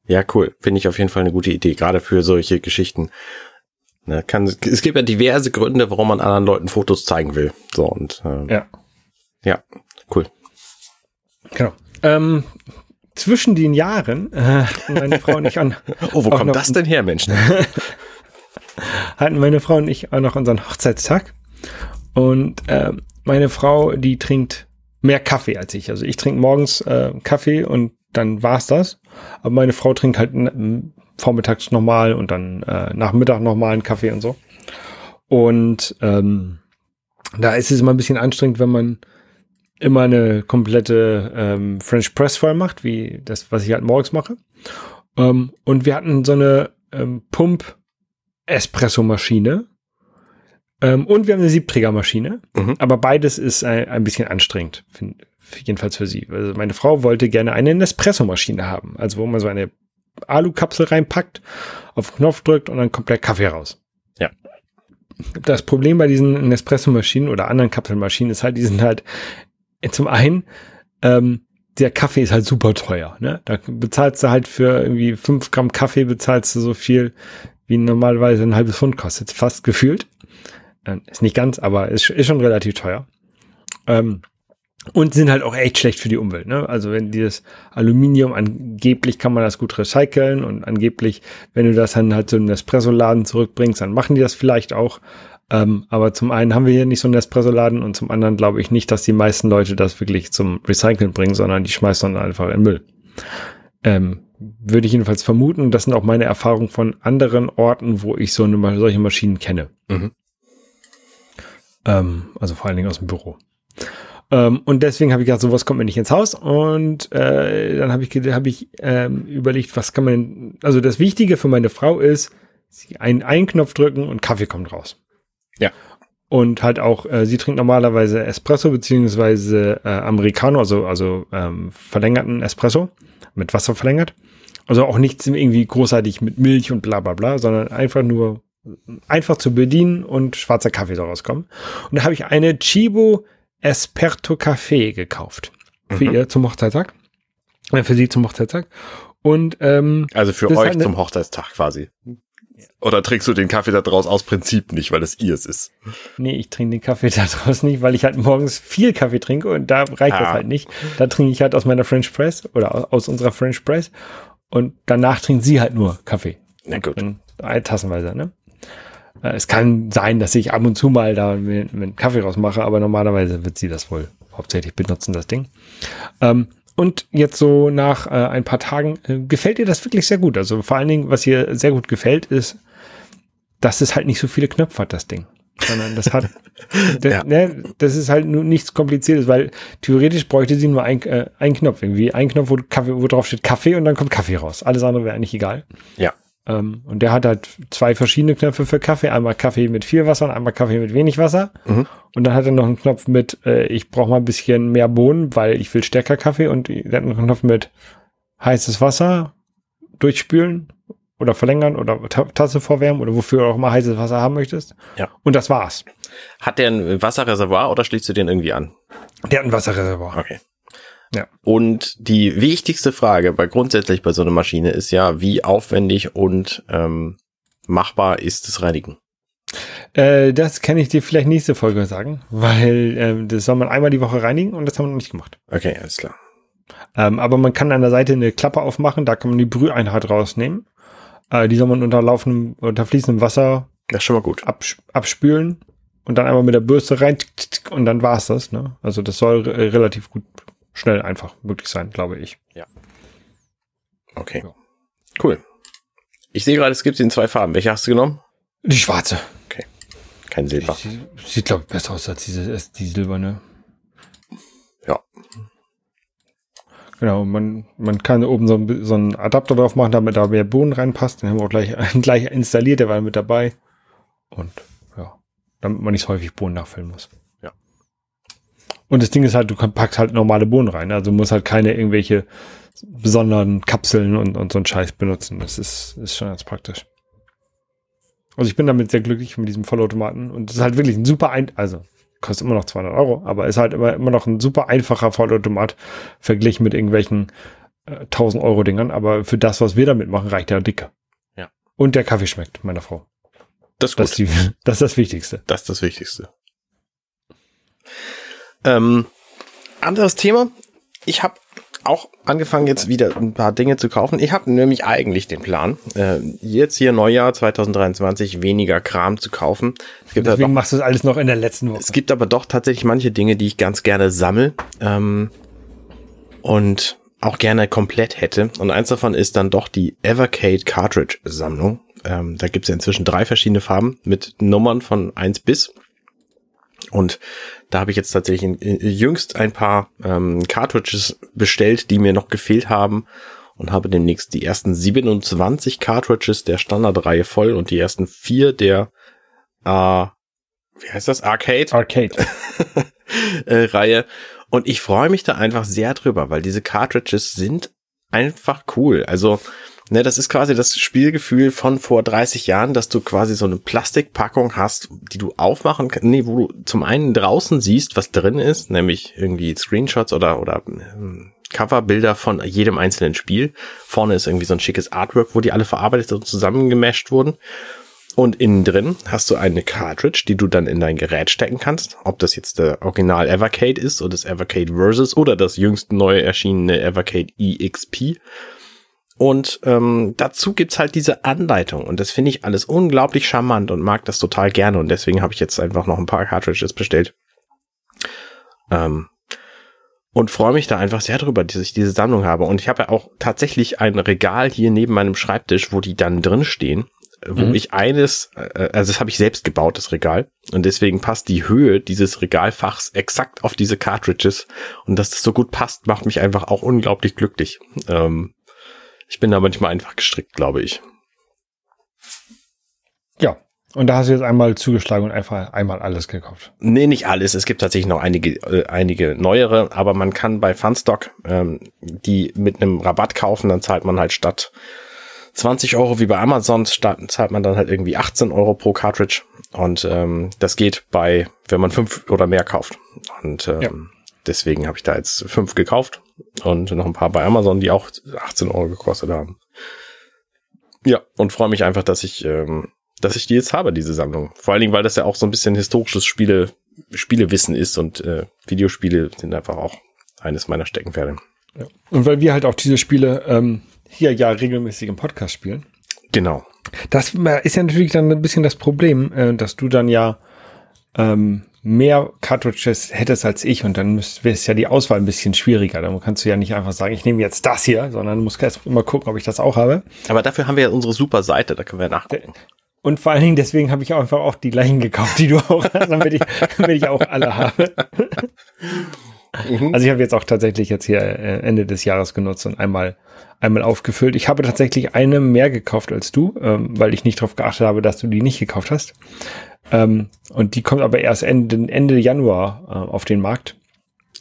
Ja, cool. Finde ich auf jeden Fall eine gute Idee, gerade für solche Geschichten. Ne, kann, es gibt ja diverse Gründe, warum man anderen Leuten Fotos zeigen will. So und ähm, Ja. ja, cool. Genau. Ähm, zwischen den Jahren äh, hatten meine Frau und ich an, Oh, wo kommt noch- das denn her, Mensch? hatten meine Frau und ich auch noch unseren Hochzeitstag. Und äh, meine Frau, die trinkt mehr Kaffee als ich. Also ich trinke morgens äh, Kaffee und dann war's das. Aber meine Frau trinkt halt vormittags normal und dann äh, nach Mittag nochmal einen Kaffee und so. Und ähm, da ist es immer ein bisschen anstrengend, wenn man immer eine komplette ähm, French Press voll macht, wie das, was ich halt morgens mache. Ähm, und wir hatten so eine ähm, Pump-Espresso-Maschine. Ähm, und wir haben eine Siebträgermaschine. Mhm. Aber beides ist ein, ein bisschen anstrengend, find, jedenfalls für sie. Also meine Frau wollte gerne eine Nespresso-Maschine haben. Also wo man so eine Alukapsel reinpackt, auf den Knopf drückt und dann kommt der Kaffee raus. Ja. Das Problem bei diesen Nespresso-Maschinen oder anderen Kapselmaschinen ist halt, die sind halt zum einen, ähm, der Kaffee ist halt super teuer. Ne? Da bezahlst du halt für irgendwie fünf Gramm Kaffee bezahlst du so viel, wie normalerweise ein halbes Pfund kostet, fast gefühlt. Ähm, ist nicht ganz, aber ist, ist schon relativ teuer. Ähm, und sind halt auch echt schlecht für die Umwelt. Ne? Also wenn dieses Aluminium, angeblich kann man das gut recyceln und angeblich, wenn du das dann halt zu einem Espresso-Laden zurückbringst, dann machen die das vielleicht auch. Ähm, aber zum einen haben wir hier nicht so einen Espresso-Laden und zum anderen glaube ich nicht, dass die meisten Leute das wirklich zum Recyceln bringen, sondern die schmeißen dann einfach in Müll. Ähm, würde ich jedenfalls vermuten. Das sind auch meine Erfahrungen von anderen Orten, wo ich so eine, solche Maschinen kenne. Mhm. Ähm, also vor allen Dingen aus dem Büro. Ähm, und deswegen habe ich gedacht, sowas kommt mir nicht ins Haus. Und äh, dann habe ich, hab ich ähm, überlegt, was kann man. Also das Wichtige für meine Frau ist, sie einen, einen Knopf drücken und Kaffee kommt raus. Ja. Und halt auch, äh, sie trinkt normalerweise Espresso beziehungsweise äh, Americano, also, also ähm, verlängerten Espresso, mit Wasser verlängert. Also auch nichts irgendwie großartig mit Milch und bla bla bla, sondern einfach nur einfach zu bedienen und schwarzer Kaffee soll rauskommen. Und da habe ich eine Chibo Esperto Café gekauft. Für Mhm. ihr zum Hochzeitstag. Äh, für sie zum Hochzeitstag. Und ähm, Also für euch halt eine- zum Hochzeitstag quasi. Oder trinkst du den Kaffee da draus aus Prinzip nicht, weil es ihrs ist? nee, ich trinke den Kaffee da draußen nicht, weil ich halt morgens viel Kaffee trinke und da reicht das Ah. halt nicht. Da trinke ich halt aus meiner French Press oder aus- unserer French Press und danach trinkt sie halt nur Kaffee. Na gut. Äh, tassenweise, ne? Äh, Es kann sein, dass ich ab und zu mal da mit Kaffee rausmache, aber normalerweise wird sie das wohl hauptsächlich benutzen, das Ding. Ähm, und jetzt so nach äh, ein paar Tagen äh, gefällt ihr das wirklich sehr gut. Also vor allen Dingen, was ihr sehr gut gefällt, ist, dass es halt nicht so viele Knöpfe hat, das Ding. Sondern das hat, das, Ja. ne, das ist halt nur nichts Kompliziertes, weil theoretisch bräuchte sie nur ein, äh, einen Knopf, irgendwie ein Knopf, wo, Kaffee, wo drauf steht Kaffee und dann kommt Kaffee raus. Alles andere wäre eigentlich egal. Ja. Ähm, und der hat halt zwei verschiedene Knöpfe für Kaffee. Einmal Kaffee mit viel Wasser und einmal Kaffee mit wenig Wasser. Mhm. Und dann hat er noch einen Knopf mit, äh, ich brauche mal ein bisschen mehr Bohnen, weil ich will stärker Kaffee. Und der hat noch einen Knopf mit heißes Wasser durchspülen oder verlängern oder Ta Tasse vorwärmen oder wofür du auch mal heißes Wasser haben möchtest. Ja. Und das war's. Hat der ein Wasserreservoir oder schließt du den irgendwie an? Der hat ein Wasserreservoir. Okay. Ja. Und die wichtigste Frage bei grundsätzlich bei so einer Maschine ist ja, wie aufwendig und ähm, machbar ist das Reinigen? Äh, das kann ich dir vielleicht nächste Folge sagen, weil ähm, das soll man einmal die Woche reinigen und das haben wir noch nicht gemacht. Okay, alles klar. Ähm, aber man kann an der Seite eine Klappe aufmachen, da kann man die Brüheinheit rausnehmen. Äh, die soll man unter laufendem, unter fließendem Wasser Das ist schon mal gut. abs abspülen und dann einmal mit der Bürste rein und dann war's das. Ne? Also das soll re relativ gut, schnell einfach möglich sein, glaube ich. Okay. Ja. Cool. Ich sehe gerade, es gibt sie in zwei Farben. Welche hast du genommen? Die schwarze. Kein Silber. Sie, sieht, glaube ich, besser aus als diese, als die silberne. Ja. Genau, man, man kann oben so, ein, so einen Adapter drauf machen, damit da mehr Bohnen reinpasst. Den haben wir auch gleich, gleich installiert, der war mit dabei. Und ja, damit man nicht so häufig Bohnen nachfüllen muss. Und das Ding ist halt, du packst halt normale Bohnen rein. Also du musst halt keine irgendwelche besonderen Kapseln und, und so einen Scheiß benutzen. Das ist, ist schon ganz praktisch. Also ich bin damit sehr glücklich mit diesem Vollautomaten. Und es ist halt wirklich ein super ein, also kostet immer noch 200 Euro, aber ist halt immer, immer noch ein super einfacher Vollautomat verglichen mit irgendwelchen äh, 1000 Euro Dingern. Aber für das, was wir damit machen, reicht der dicke. Ja. Und der Kaffee schmeckt, meiner Frau. Das ist gut. Das ist, die, das ist das Wichtigste. Das ist das Wichtigste. Ähm, anderes Thema. Ich habe auch angefangen, jetzt wieder ein paar Dinge zu kaufen. Ich habe nämlich eigentlich den Plan, äh, jetzt hier Neujahr 2023 weniger Kram zu kaufen. Es gibt, Deswegen doch, machst du das alles noch in der letzten Woche. es gibt aber doch tatsächlich manche Dinge, die ich ganz gerne sammel ähm, und auch gerne komplett hätte. Und eins davon ist dann doch die Evercade Cartridge Sammlung. Ähm, da gibt es ja inzwischen drei verschiedene Farben mit Nummern von 1 bis. Und da habe ich jetzt tatsächlich jüngst ein paar ähm, Cartridges bestellt, die mir noch gefehlt haben und habe demnächst die ersten 27 Cartridges der Standardreihe voll und die ersten vier der äh, wie heißt das? Arcade? Arcade. äh, Reihe. Und ich freue mich da einfach sehr drüber, weil diese Cartridges sind einfach cool. Also, ne, das ist quasi das Spielgefühl von vor 30 Jahren, dass du quasi so eine Plastikpackung hast, die du aufmachen kannst, nee, wo du zum einen draußen siehst, was drin ist, nämlich irgendwie Screenshots oder, oder ähm, Coverbilder von jedem einzelnen Spiel. Vorne ist irgendwie so ein schickes Artwork, wo die alle verarbeitet und zusammengemasht wurden. Und innen drin hast du eine Cartridge, die du dann in dein Gerät stecken kannst. Ob das jetzt der Original Evercade ist oder das Evercade Versus oder das jüngst neu erschienene Evercade EXP. Und ähm, dazu gibt's halt diese Anleitung. Und das finde ich alles unglaublich charmant und mag das total gerne. Und deswegen habe ich jetzt einfach noch ein paar Cartridges bestellt. Ähm, und freue mich da einfach sehr drüber, dass ich diese Sammlung habe. Und ich habe ja auch tatsächlich ein Regal hier neben meinem Schreibtisch, wo die dann drin stehen wo mhm. ich eines, äh, also das habe ich selbst gebaut, das Regal. Und deswegen passt die Höhe dieses Regalfachs exakt auf diese Cartridges. Und dass das so gut passt, macht mich einfach auch unglaublich glücklich. Ähm, ich bin da manchmal einfach gestrickt, glaube ich. Ja. Und da hast du jetzt einmal zugeschlagen und einfach einmal alles gekauft. Nee, nicht alles. Es gibt tatsächlich noch einige, äh, einige neuere, aber man kann bei Funstock ähm, die mit einem Rabatt kaufen, dann zahlt man halt statt 20 Euro wie bei Amazon zahlt man dann halt irgendwie 18 Euro pro Cartridge. Und ähm, das geht bei, wenn man fünf oder mehr kauft. Und ähm, ja. deswegen habe ich da jetzt fünf gekauft und noch ein paar bei Amazon, die auch 18 Euro gekostet haben. Ja, und freue mich einfach, dass ich, ähm, dass ich die jetzt habe, diese Sammlung. Vor allen Dingen, weil das ja auch so ein bisschen historisches Spiele, Spielewissen ist und äh, Videospiele sind einfach auch eines meiner Steckenpferde. Ja. Und weil wir halt auch diese Spiele ähm, hier ja regelmäßig im Podcast spielen. Genau. Das ist ja natürlich dann ein bisschen das Problem, äh, dass du dann ja ähm, mehr Cartridges hättest als ich und dann wäre es ja die Auswahl ein bisschen schwieriger. Dann kannst du ja nicht einfach sagen, ich nehme jetzt das hier, sondern du musst erst immer gucken, ob ich das auch habe. Aber dafür haben wir ja unsere super Seite, da können wir nachgucken. Und vor allen Dingen deswegen habe ich auch einfach auch die gleichen gekauft, die du auch hast, damit ich, damit ich auch alle habe. Mhm. Also ich habe jetzt auch tatsächlich jetzt hier äh, Ende des Jahres genutzt und einmal einmal aufgefüllt. Ich habe tatsächlich eine mehr gekauft als du, ähm, weil ich nicht darauf geachtet habe, dass du die nicht gekauft hast. Ähm, und die kommt aber erst Ende, Ende Januar äh, auf den Markt.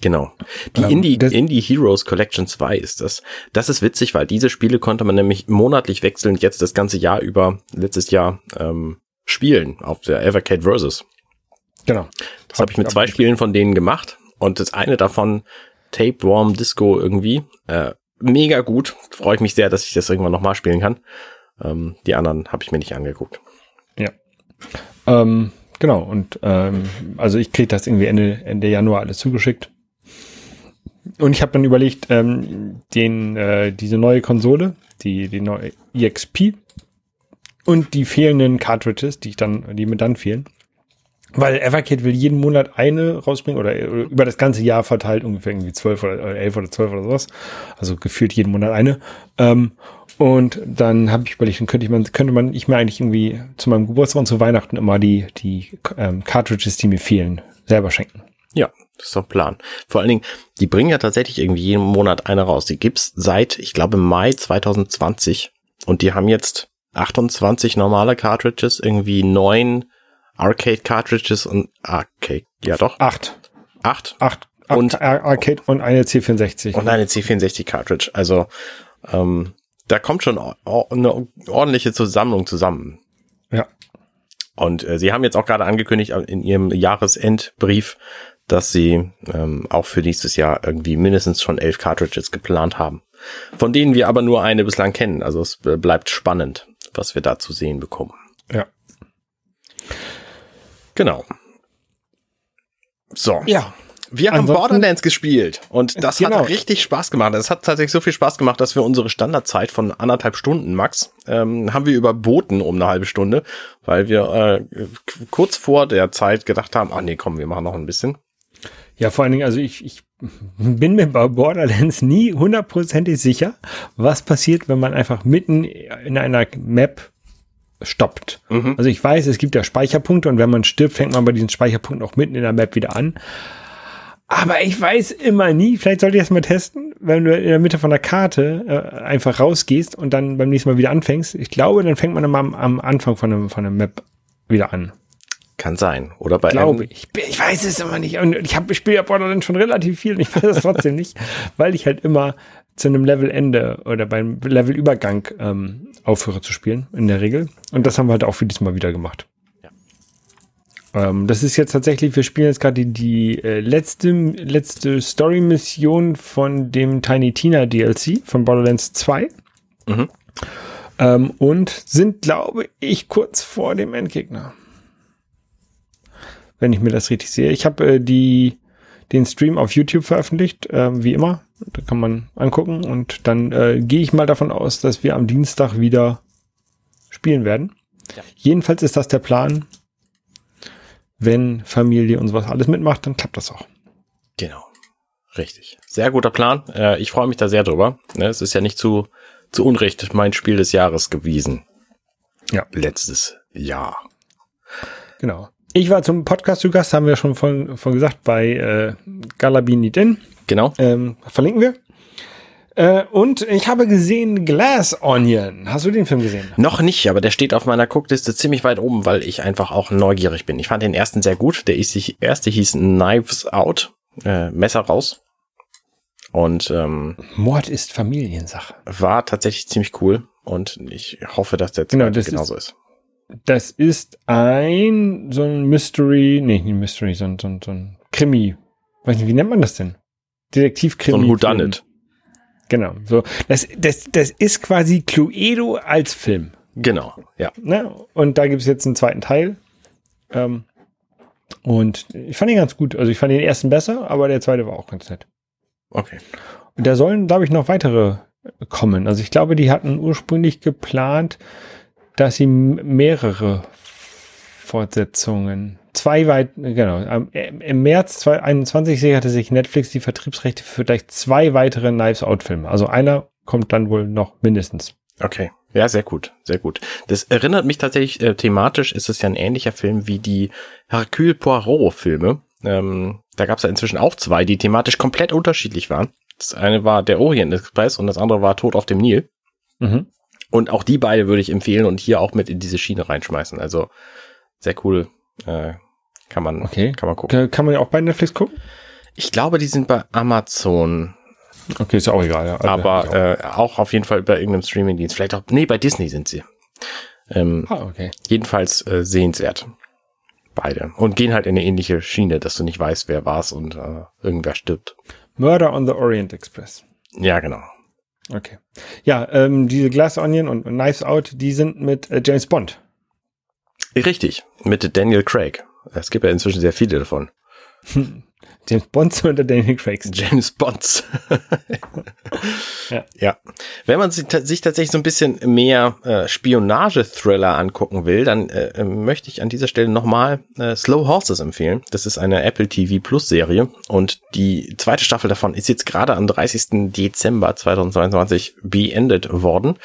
Genau. Die ähm, Indie, Indie Heroes Collection 2 ist das. Das ist witzig, weil diese Spiele konnte man nämlich monatlich wechseln, jetzt das ganze Jahr über, letztes Jahr, ähm, spielen auf der Evercade Versus. Genau. Das habe ich mit zwei Spielen von denen gemacht. Und das eine davon, Tapeworm Disco irgendwie, äh, mega gut. Freue ich mich sehr, dass ich das irgendwann nochmal spielen kann. Ähm, die anderen habe ich mir nicht angeguckt. Ja. Ähm, genau, und ähm, also ich kriege das irgendwie Ende, Ende Januar alles zugeschickt. Und ich habe dann überlegt, ähm, den, äh, diese neue Konsole, die, die neue EXP und die fehlenden Cartridges, die ich dann, die mir dann fehlen, weil Evercade will jeden Monat eine rausbringen oder über das ganze Jahr verteilt ungefähr irgendwie zwölf oder elf oder zwölf oder sowas. Also gefühlt jeden Monat eine. Ähm, und dann habe ich überlegt, dann könnte ich man, könnte man ich mir eigentlich irgendwie zu meinem Geburtstag und zu Weihnachten immer die, die ähm, Cartridges, die mir fehlen, selber schenken. Ja, das ist doch Plan. Vor allen Dingen, die bringen ja tatsächlich irgendwie jeden Monat eine raus. Die gibt's seit, ich glaube, Mai 2020. Und die haben jetzt 28 normale Cartridges, irgendwie neun Arcade Cartridges und Arcade, ja doch. Acht. Acht? Acht. Und Arcade und eine C64. Und eine C64 Cartridge. Also ähm, da kommt schon eine ordentliche Zusammlung zusammen. Ja. Und äh, sie haben jetzt auch gerade angekündigt in ihrem Jahresendbrief, dass sie ähm, auch für nächstes Jahr irgendwie mindestens schon elf Cartridges geplant haben. Von denen wir aber nur eine bislang kennen. Also es bleibt spannend, was wir da zu sehen bekommen. Ja. Genau. So. Ja. Wir haben Borderlands gespielt und das genau. hat richtig Spaß gemacht. Es hat tatsächlich so viel Spaß gemacht, dass wir unsere Standardzeit von anderthalb Stunden max ähm, haben wir überboten um eine halbe Stunde, weil wir äh, kurz vor der Zeit gedacht haben, ach nee, komm, wir machen noch ein bisschen. Ja, vor allen Dingen, also ich, ich bin mir bei Borderlands nie hundertprozentig sicher, was passiert, wenn man einfach mitten in einer Map stoppt. Mhm. Also ich weiß, es gibt ja Speicherpunkte und wenn man stirbt, fängt man bei diesen Speicherpunkten auch mitten in der Map wieder an. Aber ich weiß immer nie, vielleicht sollte ich das mal testen, wenn du in der Mitte von der Karte äh, einfach rausgehst und dann beim nächsten Mal wieder anfängst. Ich glaube, dann fängt man immer am, am Anfang von, einem, von Map wieder an. Kann sein. Oder bei Glaube ich. Ich weiß es immer nicht. Und ich habe ich spiele ja Borderlands schon relativ viel und ich weiß es trotzdem nicht, weil ich halt immer zu einem Levelende oder beim Levelübergang ähm, aufhöre zu spielen, in der Regel. Und das haben wir halt auch für diesmal wieder gemacht. Ähm, das ist jetzt tatsächlich, wir spielen jetzt gerade die, die äh, letzte, letzte Story-Mission von dem Tiny Tina DLC von Borderlands 2. Mhm. Ähm, und sind, glaube ich, kurz vor dem Endgegner. Wenn ich mir das richtig sehe. Ich habe äh, die, den Stream auf YouTube veröffentlicht, äh, wie immer. Da kann man angucken und dann äh, gehe ich mal davon aus, dass wir am Dienstag wieder spielen werden. Ja. Jedenfalls ist das der Plan wenn Familie und sowas alles mitmacht, dann klappt das auch. Genau. Richtig. Sehr guter Plan. Äh, ich freue mich da sehr drüber. Ne, es ist ja nicht zu, zu Unrecht mein Spiel des Jahres gewesen. Ja. Letztes Jahr. Genau. Ich war zum Podcast zu Gast, haben wir schon von, von gesagt, bei äh, Galabini Den. Genau. Ähm, verlinken wir. Äh, und ich habe gesehen Glass Onion. Hast du den Film gesehen? Noch nicht, aber der steht auf meiner Guckliste ziemlich weit oben, weil ich einfach auch neugierig bin. Ich fand den ersten sehr gut. Der erste hieß Knives Out, äh, Messer raus. Und ähm, Mord ist Familiensache. War tatsächlich ziemlich cool und ich hoffe, dass der genau, das genauso ist, ist. Das ist ein so ein Mystery, nee, nicht Mystery, sondern so ein, so ein Krimi. Weiß nicht, wie nennt man das denn? Detektivkrimi. So ein Whodunit. Genau. So, das, das, das ist quasi Cluedo als Film. Genau, ja. Ne? Und da gibt es jetzt einen zweiten Teil. Ähm, und ich fand ihn ganz gut. Also ich fand den ersten besser, aber der zweite war auch ganz nett. Okay. Und da sollen, glaube ich, noch weitere kommen. Also ich glaube, die hatten ursprünglich geplant, dass sie mehrere Fortsetzungen zwei weit, genau, im März 2021 sicherte sich Netflix die Vertriebsrechte für gleich zwei weitere Knives Out Filme. Also einer kommt dann wohl noch mindestens. Okay. Ja, sehr gut, sehr gut. Das erinnert mich tatsächlich, äh, thematisch ist es ja ein ähnlicher Film wie die Hercule Poirot Filme. Ähm, da gab es ja inzwischen auch zwei, die thematisch komplett unterschiedlich waren. Das eine war der Orient Express und das andere war Tod auf dem Nil. Mhm. Und auch die beide würde ich empfehlen und hier auch mit in diese Schiene reinschmeißen. Also sehr cool äh, kann man, okay. kann man gucken. Kann man ja auch bei Netflix gucken? Ich glaube, die sind bei Amazon. Okay, ist auch egal, ja. Also, Aber auch. Äh, auch auf jeden Fall bei irgendeinem Streamingdienst. Vielleicht auch, nee, bei Disney sind sie. Ähm, ah, okay. Jedenfalls äh, sehenswert. Beide. Und gehen halt in eine ähnliche Schiene, dass du nicht weißt, wer war's und äh, irgendwer stirbt. Murder on the Orient Express. Ja, genau. Okay. Ja, ähm, diese Glass Onion und Knives Out, die sind mit äh, James Bond. Richtig, mit Daniel Craig. Es gibt ja inzwischen sehr viele davon. James Bonds oder Daniel Craig? James Bonds. ja. ja. Wenn man sich, sich, tatsächlich so ein bisschen mehr äh, Spionage-Thriller angucken will, dann äh, möchte ich an dieser Stelle nochmal äh, Slow Horses empfehlen. Das ist eine Apple TV Plus Serie und die zweite Staffel davon ist jetzt gerade am 30. Dezember 2022 beendet worden.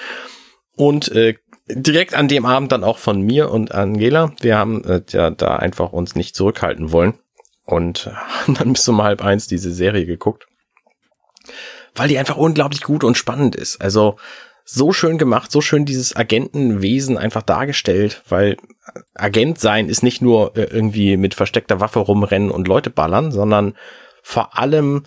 Und äh, direkt an dem Abend dann auch von mir und Angela. Wir haben äh, ja da einfach uns nicht zurückhalten wollen und haben dann bis um halb eins diese Serie geguckt, weil die einfach unglaublich gut und spannend ist. Also so schön gemacht, so schön dieses Agentenwesen einfach dargestellt, weil Agent sein ist nicht nur äh, irgendwie mit versteckter Waffe rumrennen und Leute ballern, sondern vor allem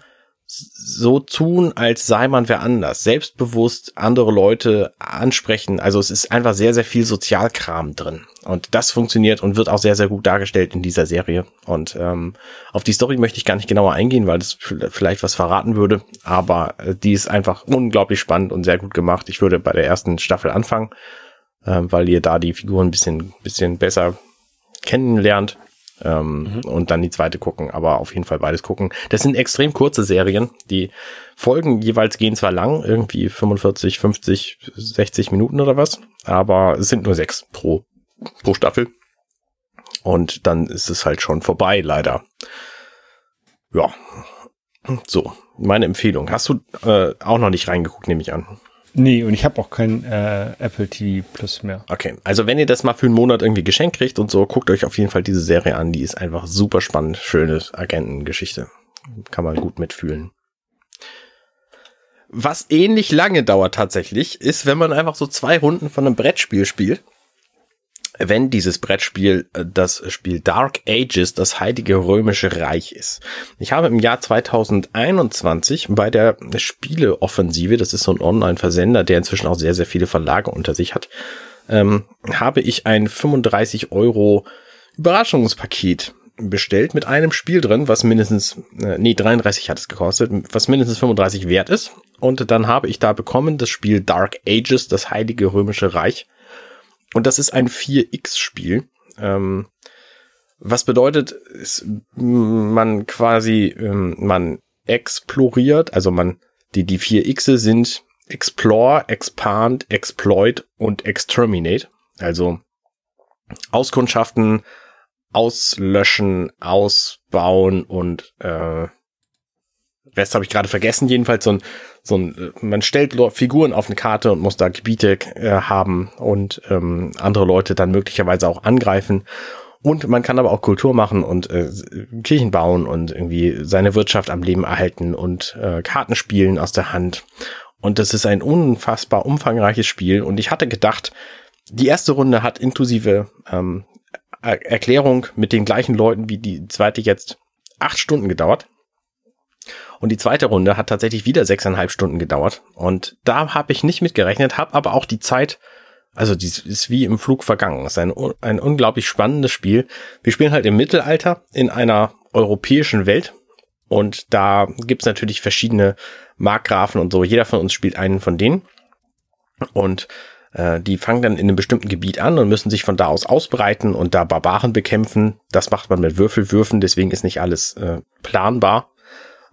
so tun, als sei man wer anders, selbstbewusst andere Leute ansprechen. Also es ist einfach sehr, sehr viel Sozialkram drin. Und das funktioniert und wird auch sehr, sehr gut dargestellt in dieser Serie. Und ähm, auf die Story möchte ich gar nicht genauer eingehen, weil das vielleicht was verraten würde. Aber äh, die ist einfach unglaublich spannend und sehr gut gemacht. Ich würde bei der ersten Staffel anfangen, äh, weil ihr da die Figuren ein bisschen, bisschen besser kennenlernt ähm, mhm. und dann die zweite gucken, aber auf jeden Fall beides gucken. Das sind extrem kurze Serien. Die Folgen jeweils gehen zwar lang, irgendwie 45, 50, 60 Minuten oder was, aber es sind nur sechs pro, pro Staffel. Und dann ist es halt schon vorbei, leider. Ja. So, meine Empfehlung. Hast du äh, auch noch nicht reingeguckt, nehme ich an. Nee, und ich habe auch kein äh, Apple TV Plus mehr. Okay, also wenn ihr das mal für einen Monat irgendwie geschenkt kriegt und so, guckt euch auf jeden Fall diese Serie an. Die ist einfach super spannend, schöne Agentengeschichte. Kann man gut mitfühlen. Was ähnlich lange dauert tatsächlich, ist, wenn man einfach so zwei Runden von einem Brettspiel spielt wenn dieses Brettspiel äh, das Spiel Dark Ages, das Heilige Römische Reich ist. Ich habe im Jahr 2021 bei der Spieleoffensive, das ist so ein Online-Versender, der inzwischen auch sehr, sehr viele Verlage unter sich hat, ähm, habe ich ein 35 Euro Überraschungspaket bestellt mit einem Spiel drin, was mindestens, äh, nee, 33 hat es gekostet, was mindestens 35 wert ist. Und dann habe ich da bekommen das Spiel Dark Ages, das Heilige Römische Reich. Und das ist ein 4X-Spiel. Ähm, was bedeutet, ist, man quasi, ähm, man exploriert, also man, die, die 4Xe sind Explore, Expand, Exploit und Exterminate. Also Auskundschaften, auslöschen, ausbauen und äh, Rest habe ich gerade vergessen. Jedenfalls so ein, so ein, man stellt Figuren auf eine Karte und muss da Gebiete äh, haben und ähm, andere Leute dann möglicherweise auch angreifen. Und man kann aber auch Kultur machen und äh, Kirchen bauen und irgendwie seine Wirtschaft am Leben erhalten und äh, Karten spielen aus der Hand. Und das ist ein unfassbar umfangreiches Spiel. Und ich hatte gedacht, die erste Runde hat inklusive ähm, Erklärung mit den gleichen Leuten wie die zweite jetzt acht Stunden gedauert. Und die zweite Runde hat tatsächlich wieder sechseinhalb Stunden gedauert. Und da habe ich nicht mitgerechnet, habe aber auch die Zeit, also die ist wie im Flug vergangen. Es ist ein, ein unglaublich spannendes Spiel. Wir spielen halt im Mittelalter in einer europäischen Welt. Und da gibt's natürlich verschiedene Markgrafen und so. Jeder von uns spielt einen von denen. Und äh, die fangen dann in einem bestimmten Gebiet an und müssen sich von da aus ausbreiten und da Barbaren bekämpfen. Das macht man mit Würfelwürfen, deswegen ist nicht alles äh, planbar.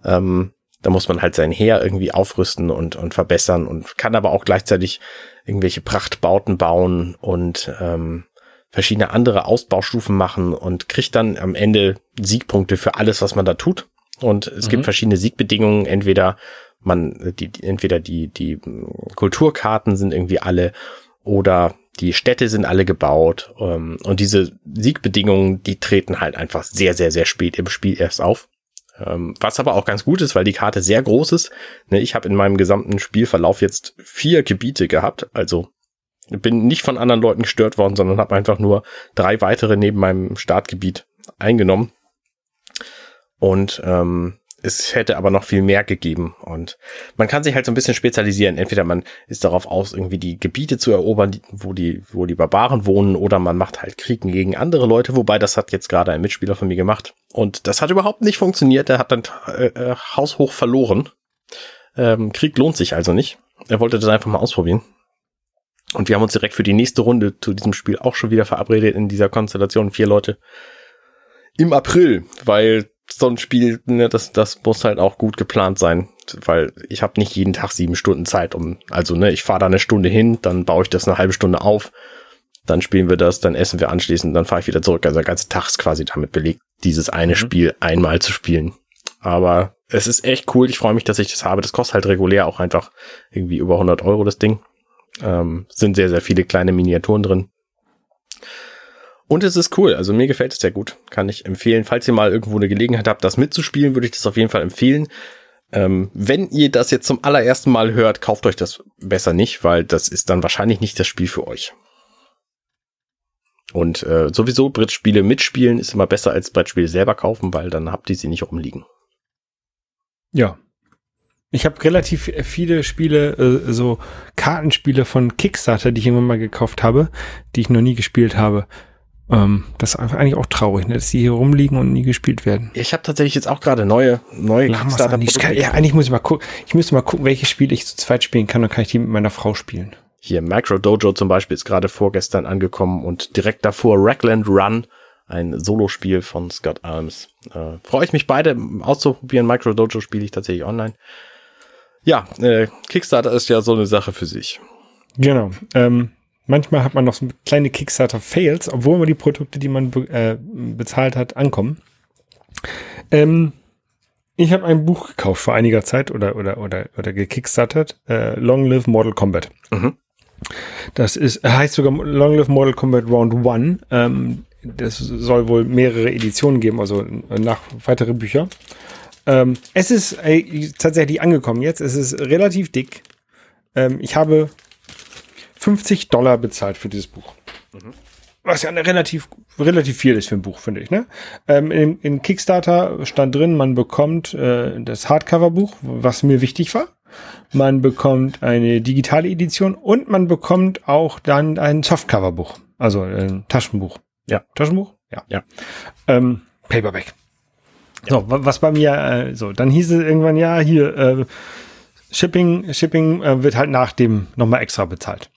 Ähm, da muss man halt sein Heer irgendwie aufrüsten und, und verbessern und kann aber auch gleichzeitig irgendwelche Prachtbauten bauen und ähm, verschiedene andere Ausbaustufen machen und kriegt dann am Ende Siegpunkte für alles, was man da tut. Und es mhm. gibt verschiedene Siegbedingungen. Entweder man, die, entweder die, die Kulturkarten sind irgendwie alle oder die Städte sind alle gebaut. Ähm, und diese Siegbedingungen, die treten halt einfach sehr, sehr, sehr spät im Spiel erst auf. Ähm, was aber auch ganz gut ist, weil die Karte sehr groß ist. Ne, ich habe in meinem gesamten Spielverlauf jetzt vier Gebiete gehabt, also bin nicht von anderen Leuten gestört worden, sondern habe einfach nur drei weitere neben meinem Startgebiet eingenommen. Und ähm, es hätte aber noch viel mehr gegeben. Und man kann sich halt so ein bisschen spezialisieren. Entweder man ist darauf aus, irgendwie die Gebiete zu erobern, wo die, wo die Barbaren wohnen, oder man macht halt Kriegen gegen andere Leute, wobei das hat jetzt gerade ein Mitspieler von mir gemacht. Und das hat überhaupt nicht funktioniert. Er hat dann äh, äh, haushoch verloren. Ähm, Krieg lohnt sich also nicht. Er wollte das einfach mal ausprobieren. Und wir haben uns direkt für die nächste Runde zu diesem Spiel auch schon wieder verabredet in dieser Konstellation. Vier Leute im April, weil so ein Spiel, ne, das, das muss halt auch gut geplant sein, weil ich habe nicht jeden Tag sieben Stunden Zeit, um, also ne, ich fahre da eine Stunde hin, dann baue ich das eine halbe Stunde auf, dann spielen wir das, dann essen wir anschließend, dann fahre ich wieder zurück. Also der ganze Tag ist quasi damit belegt, dieses eine mhm. Spiel einmal zu spielen. Aber es ist echt cool. Ich freue mich, dass ich das habe. Das kostet halt regulär auch einfach irgendwie über 100 Euro das Ding. Ähm, sind sehr, sehr viele kleine Miniaturen drin. Und es ist cool, also mir gefällt es sehr gut. Kann ich empfehlen. Falls ihr mal irgendwo eine Gelegenheit habt, das mitzuspielen, würde ich das auf jeden Fall empfehlen. Ähm, wenn ihr das jetzt zum allerersten Mal hört, kauft euch das besser nicht, weil das ist dann wahrscheinlich nicht das Spiel für euch. Und äh, sowieso Brettspiele mitspielen ist immer besser als Brettspiele selber kaufen, weil dann habt ihr sie nicht rumliegen. Ja. Ich habe relativ viele Spiele, äh, so Kartenspiele von Kickstarter, die ich irgendwann mal gekauft habe, die ich noch nie gespielt habe. Ähm, das ist einfach eigentlich auch traurig, ne, dass die hier rumliegen und nie gespielt werden. Ich habe tatsächlich jetzt auch gerade neue, neue Kickstarter. Ja, eigentlich muss ich mal gucken. Ich müsste mal gucken, welche Spiele ich zu zweit spielen kann, dann kann ich die mit meiner Frau spielen. Hier, Micro Dojo zum Beispiel ist gerade vorgestern angekommen und direkt davor Rackland Run, ein Solospiel von Scott Alms. Äh, Freue ich mich beide auszuprobieren. Micro Dojo spiele ich tatsächlich online. Ja, äh, Kickstarter ist ja so eine Sache für sich. Genau. Ähm, Manchmal hat man noch so kleine Kickstarter-Fails, obwohl immer die Produkte, die man be äh, bezahlt hat, ankommen. Ähm, Ich habe ein Buch gekauft vor einiger Zeit oder oder oder oder gekickstartert. Äh, Long Live Mortal Kombat. Mhm. Das ist heißt sogar Long Live Mortal Kombat Round One. Ähm, das soll wohl mehrere Editionen geben, also nach weitere Bücher. Ähm, es ist äh, tatsächlich angekommen jetzt. Es ist relativ dick. Ähm, ich habe 50 Dollar bezahlt für dieses Buch. Mhm. Was ja relativ, relativ viel ist für ein Buch, finde ich. Ne? Ähm, in, in, Kickstarter stand drin, man bekommt äh, das Hardcover-Buch, was mir wichtig war. Man bekommt eine digitale Edition und man bekommt auch dann ein Softcover-Buch, also ein Taschenbuch. Ja. Taschenbuch? Ja. ja. Ähm, Paperback. Ja. So, was bei mir, äh, so, dann hieß es irgendwann, ja, hier, äh, Shipping, Shipping äh, wird halt nach dem nochmal extra bezahlt.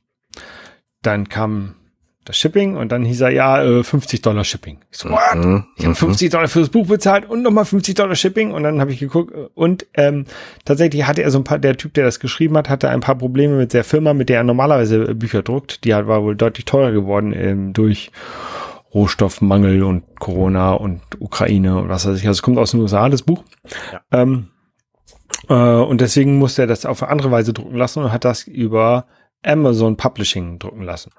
Dann kam das Shipping und dann hieß er, ja, äh, 50 Dollar Shipping. Ich so, what? Mhm. Ich habe 50 mhm. Dollar für das Buch bezahlt und nochmal 50 Dollar Shipping und dann habe ich geguckt und ähm, tatsächlich hatte er so ein paar, der Typ, der das geschrieben hat, hatte ein paar Probleme mit der Firma, mit der er normalerweise Bücher druckt. Die war wohl deutlich teurer geworden ähm, durch Rohstoffmangel und Corona und Ukraine und was weiß ich. Also es kommt aus den USA, das Buch. Ja. Ähm, äh, und deswegen musste er das auf eine andere Weise drucken lassen und hat das über Amazon Publishing drucken lassen.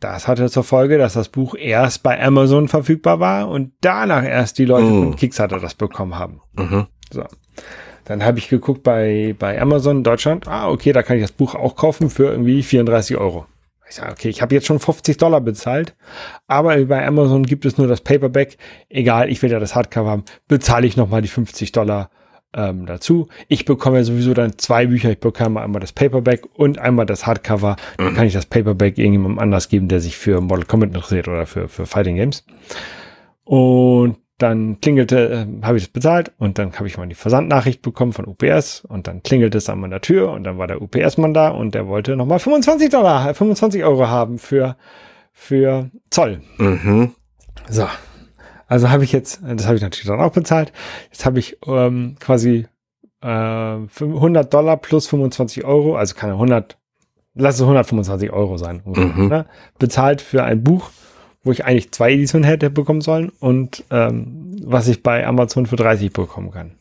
Das hatte zur Folge, dass das Buch erst bei Amazon verfügbar war und danach erst die Leute oh. von Kickstarter das bekommen haben. Mhm. So. Dann habe ich geguckt bei, bei Amazon Deutschland. Ah, okay, da kann ich das Buch auch kaufen für irgendwie 34 Euro. Ich sage, okay, ich habe jetzt schon 50 Dollar bezahlt, aber bei Amazon gibt es nur das Paperback. Egal, ich will ja das Hardcover haben, bezahle ich nochmal die 50 Dollar ähm, dazu. Ich bekomme sowieso dann zwei Bücher. Ich bekomme einmal das Paperback und einmal das Hardcover. Dann kann ich das Paperback irgendjemandem anders geben, der sich für Model Combat interessiert oder für, für Fighting Games. Und dann klingelte, äh, habe ich das bezahlt und dann habe ich mal die Versandnachricht bekommen von UPS und dann klingelte es an meiner Tür und dann war der UPS-Mann da und der wollte nochmal 25 Dollar, 25 Euro haben für, für Zoll. Mhm. So. Also habe ich jetzt, das habe ich natürlich dann auch bezahlt. Jetzt habe ich ähm, quasi äh, 100 Dollar plus 25 Euro, also keine 100, lass es 125 Euro sein, mhm. ne? bezahlt für ein Buch wo ich eigentlich zwei Editionen hätte bekommen sollen und ähm, was ich bei Amazon für 30 bekommen kann.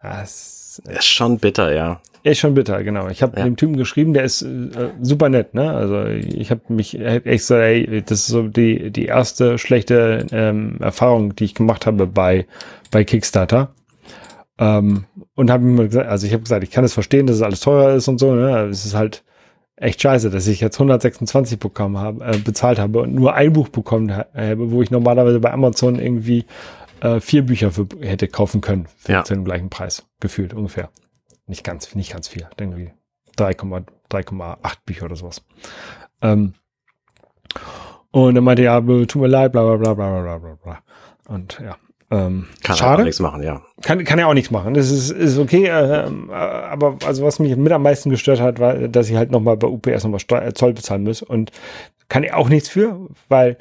Das ist schon bitter, ja. Ist schon bitter, genau. Ich habe ja. dem Typen geschrieben, der ist äh, super nett, ne? Also ich habe mich echt so, ey, das ist so die die erste schlechte ähm, Erfahrung, die ich gemacht habe bei bei Kickstarter. Ähm, und habe mir gesagt, also ich habe gesagt, ich kann es verstehen, dass es alles teurer ist und so, ne? Es ist halt echt scheiße, dass ich jetzt 126 bekommen habe, äh, bezahlt habe und nur ein Buch bekommen habe, wo ich normalerweise bei Amazon irgendwie äh, vier Bücher für, hätte kaufen können für ja. den gleichen Preis, gefühlt ungefähr. Nicht ganz, nicht ganz viel, irgendwie 3,8 Bücher oder sowas. Ähm, und dann meinte er, ja, tut mir leid, bla bla bla bla bla bla bla. Und ja, ähm, kann schade. auch nichts machen, ja. Kann, kann er auch nichts machen. Das ist, ist okay, äh, aber also was mich mit am meisten gestört hat, war, dass ich halt nochmal bei UPS nochmal äh, Zoll bezahlen muss und kann er auch nichts für, weil,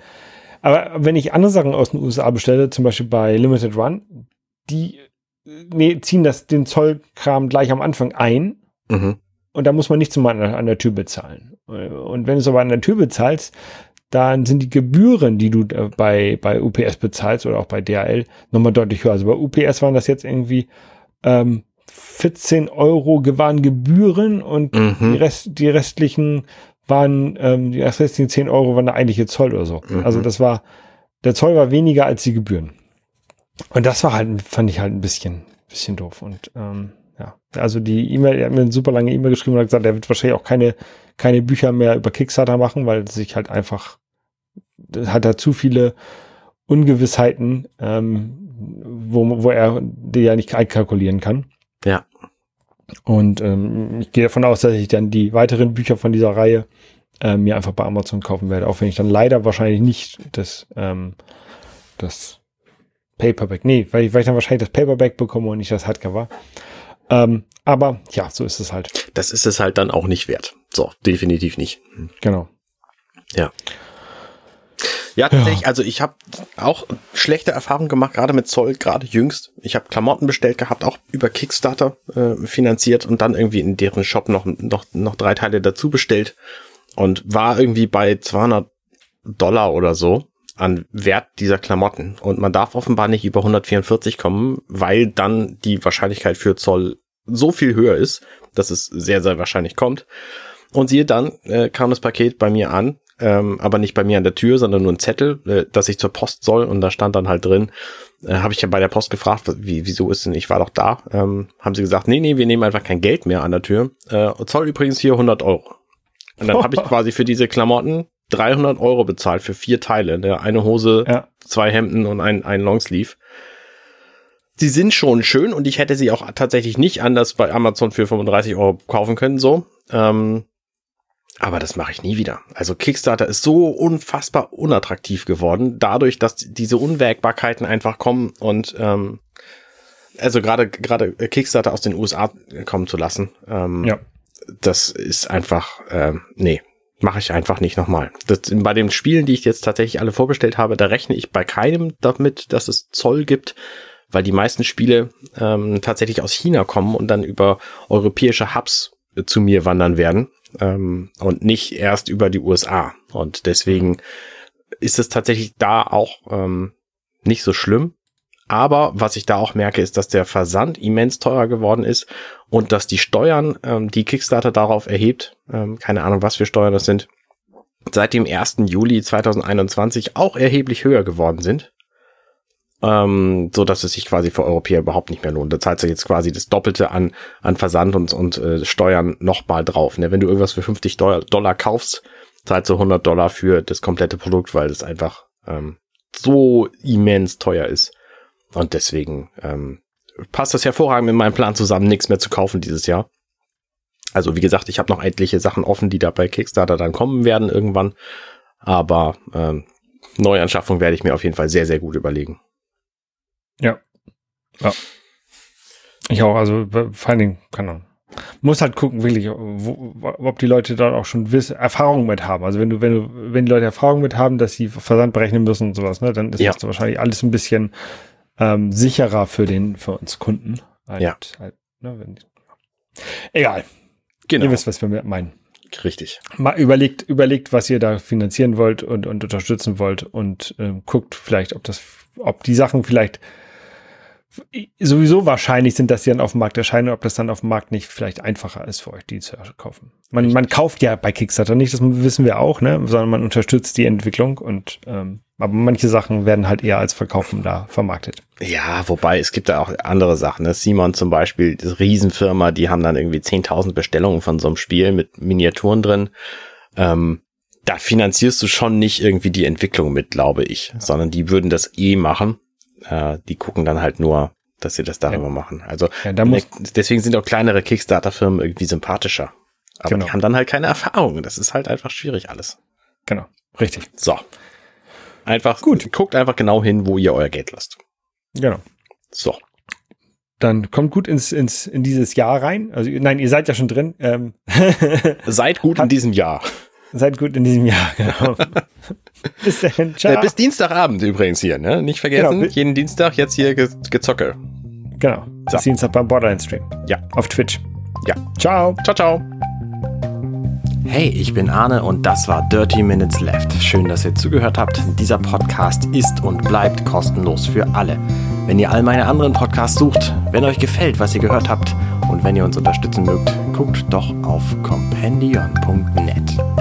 aber wenn ich andere Sachen aus den USA bestelle, zum Beispiel bei Limited Run, die nee, ziehen das, den Zollkram gleich am Anfang ein mhm. und da muss man nichts an, an der Tür bezahlen. Und wenn du es aber an der Tür bezahlst, dann sind die Gebühren, die du äh, bei, bei UPS bezahlst oder auch bei DHL, nochmal deutlich höher. Also bei UPS waren das jetzt irgendwie ähm, 14 Euro waren Gebühren und mhm. die, Rest, die restlichen waren, ähm, die restlichen 10 Euro waren der eigentliche Zoll oder so. Mhm. Also das war, der Zoll war weniger als die Gebühren. Und das war halt, fand ich halt ein bisschen, bisschen doof. Und ähm, ja, also die E-Mail, er hat mir eine super lange E-Mail geschrieben und hat gesagt, er wird wahrscheinlich auch keine, keine Bücher mehr über Kickstarter machen, weil sich halt einfach hat er zu viele Ungewissheiten, ähm, wo, wo er die ja nicht einkalkulieren kann. Ja. Und ähm, ich gehe davon aus, dass ich dann die weiteren Bücher von dieser Reihe äh, mir einfach bei Amazon kaufen werde, auch wenn ich dann leider wahrscheinlich nicht das, ähm, das Paperback, nee, weil ich, weil ich dann wahrscheinlich das Paperback bekomme und nicht das Hardcover. Ähm, aber ja, so ist es halt. Das ist es halt dann auch nicht wert. So, definitiv nicht. Genau. Ja. Ja, tatsächlich, ja. also ich habe auch schlechte Erfahrungen gemacht, gerade mit Zoll, gerade jüngst. Ich habe Klamotten bestellt gehabt, auch über Kickstarter äh, finanziert und dann irgendwie in deren Shop noch, noch, noch drei Teile dazu bestellt und war irgendwie bei 200 Dollar oder so. an Wert dieser Klamotten. Und man darf offenbar nicht über 144 kommen, weil dann die Wahrscheinlichkeit für Zoll so viel höher ist, dass es sehr, sehr wahrscheinlich kommt. Und siehe dann, äh, kam das Paket bei mir an, ähm, aber nicht bei mir an der Tür, sondern nur ein Zettel, äh, dass ich zur Post soll. Und da stand dann halt drin, äh, habe ich ja bei der Post gefragt, wie, wieso ist denn, ich war doch da. Ähm, haben sie gesagt, nee, nee, wir nehmen einfach kein Geld mehr an der Tür. Äh, Zoll übrigens hier 100 Euro. Und dann habe ich quasi für diese Klamotten 300 Euro bezahlt für vier Teile. Ne? Eine Hose, ja. zwei Hemden und ein, ein Longsleeve. Sie sind schon schön und ich hätte sie auch tatsächlich nicht anders bei Amazon für 35 Euro kaufen können, so. Ähm, aber das mache ich nie wieder. Also Kickstarter ist so unfassbar unattraktiv geworden, dadurch, dass diese Unwägbarkeiten einfach kommen und ähm, also gerade gerade Kickstarter aus den USA kommen zu lassen. Ähm, ja. Das ist einfach, äh, nee, mache ich einfach nicht nochmal. Das, bei den Spielen, die ich jetzt tatsächlich alle vorgestellt habe, da rechne ich bei keinem damit, dass es Zoll gibt, weil die meisten Spiele ähm, tatsächlich aus China kommen und dann über europäische Hubs zu mir wandern werden ähm, und nicht erst über die USA. Und deswegen ist es tatsächlich da auch ähm, nicht so schlimm. Aber was ich da auch merke, ist, dass der Versand immens teurer geworden ist und dass die Steuern, ähm, die Kickstarter darauf erhebt, ähm, keine Ahnung, was für Steuern das sind, seit dem 1. Juli 2021 auch erheblich höher geworden sind ähm, so dass es sich quasi für Europäer überhaupt nicht mehr lohnt. Da zahlt sich jetzt quasi das Doppelte an, an Versand und, und äh, Steuern nochmal drauf. Ne? Wenn du irgendwas für 50 Dollar, Dollar kaufst, zahlst du 100 Dollar für das komplette Produkt, weil es einfach ähm, so immens teuer ist. Und deswegen ähm, passt das hervorragend mit meinem Plan zusammen, nichts mehr zu kaufen dieses Jahr. Also wie gesagt, ich habe noch etliche Sachen offen, die da bei Kickstarter dann kommen werden irgendwann. Aber ähm, Neuanschaffung werde ich mir auf jeden Fall sehr, sehr gut überlegen. Ja. Ja. Ich auch, also vor allen Dingen, keine Ahnung. Muss halt gucken, wirklich, wo, ob die Leute da auch schon Wiss, Erfahrung mit haben. Also wenn du, wenn du, wenn die Leute Erfahrung mit haben, dass sie Versand berechnen müssen und sowas, ne, dann ist ja. das wahrscheinlich alles ein bisschen ähm, sicherer für den, für uns Kunden. Halt, ja. Halt, ne, wenn, egal. Genau. Ihr wisst, was wir meinen. Richtig. Mal überlegt, überlegt, was ihr da finanzieren wollt und, und unterstützen wollt und ähm, guckt vielleicht, ob das, ob die Sachen vielleicht sowieso wahrscheinlich sind, dass sie dann auf dem Markt erscheinen, ob das dann auf dem Markt nicht vielleicht einfacher ist für euch, die zu kaufen. Man, man kauft ja bei Kickstarter nicht, das wissen wir auch, ne, sondern man unterstützt die Entwicklung und ähm, aber manche Sachen werden halt eher als Verkaufen da vermarktet. Ja, wobei es gibt da auch andere Sachen. Ne? Simon zum Beispiel, das Riesenfirma, die haben dann irgendwie 10.000 Bestellungen von so einem Spiel mit Miniaturen drin. Ähm, da finanzierst du schon nicht irgendwie die Entwicklung mit, glaube ich, sondern die würden das eh machen äh, die gucken dann halt nur, dass sie das darüber ja. machen. Also ja, deswegen sind auch kleinere Kickstarter-Firmen irgendwie sympathischer. Aber genau. die haben dann halt keine Erfahrung. Das ist halt einfach schwierig alles. Genau, richtig. So. Einfach, gut. Guckt einfach genau hin, wo ihr euer Geld lasst. Genau. So. Dann kommt gut ins, ins, in dieses Jahr rein. Also, nein, ihr seid ja schon drin. Ähm seid gut in diesem Jahr. Seid gut in diesem Jahr, genau. bis dahin, ciao. Äh, bis Dienstagabend übrigens hier, ne? Nicht vergessen, genau. jeden Dienstag jetzt hier ge gezocke. Genau. So. Bis Dienstag beim Borderline-Stream. Ja. Auf Twitch. Ja. Ciao. Ciao, ciao. Hey, ich bin Arne und das war Dirty Minutes Left. Schön, dass ihr zugehört habt. Dieser Podcast ist und bleibt kostenlos für alle. Wenn ihr all meine anderen Podcasts sucht, wenn euch gefällt, was ihr gehört habt und wenn ihr uns unterstützen mögt, guckt doch auf compendion.net.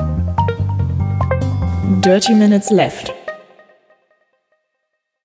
Dirty Minutes Left.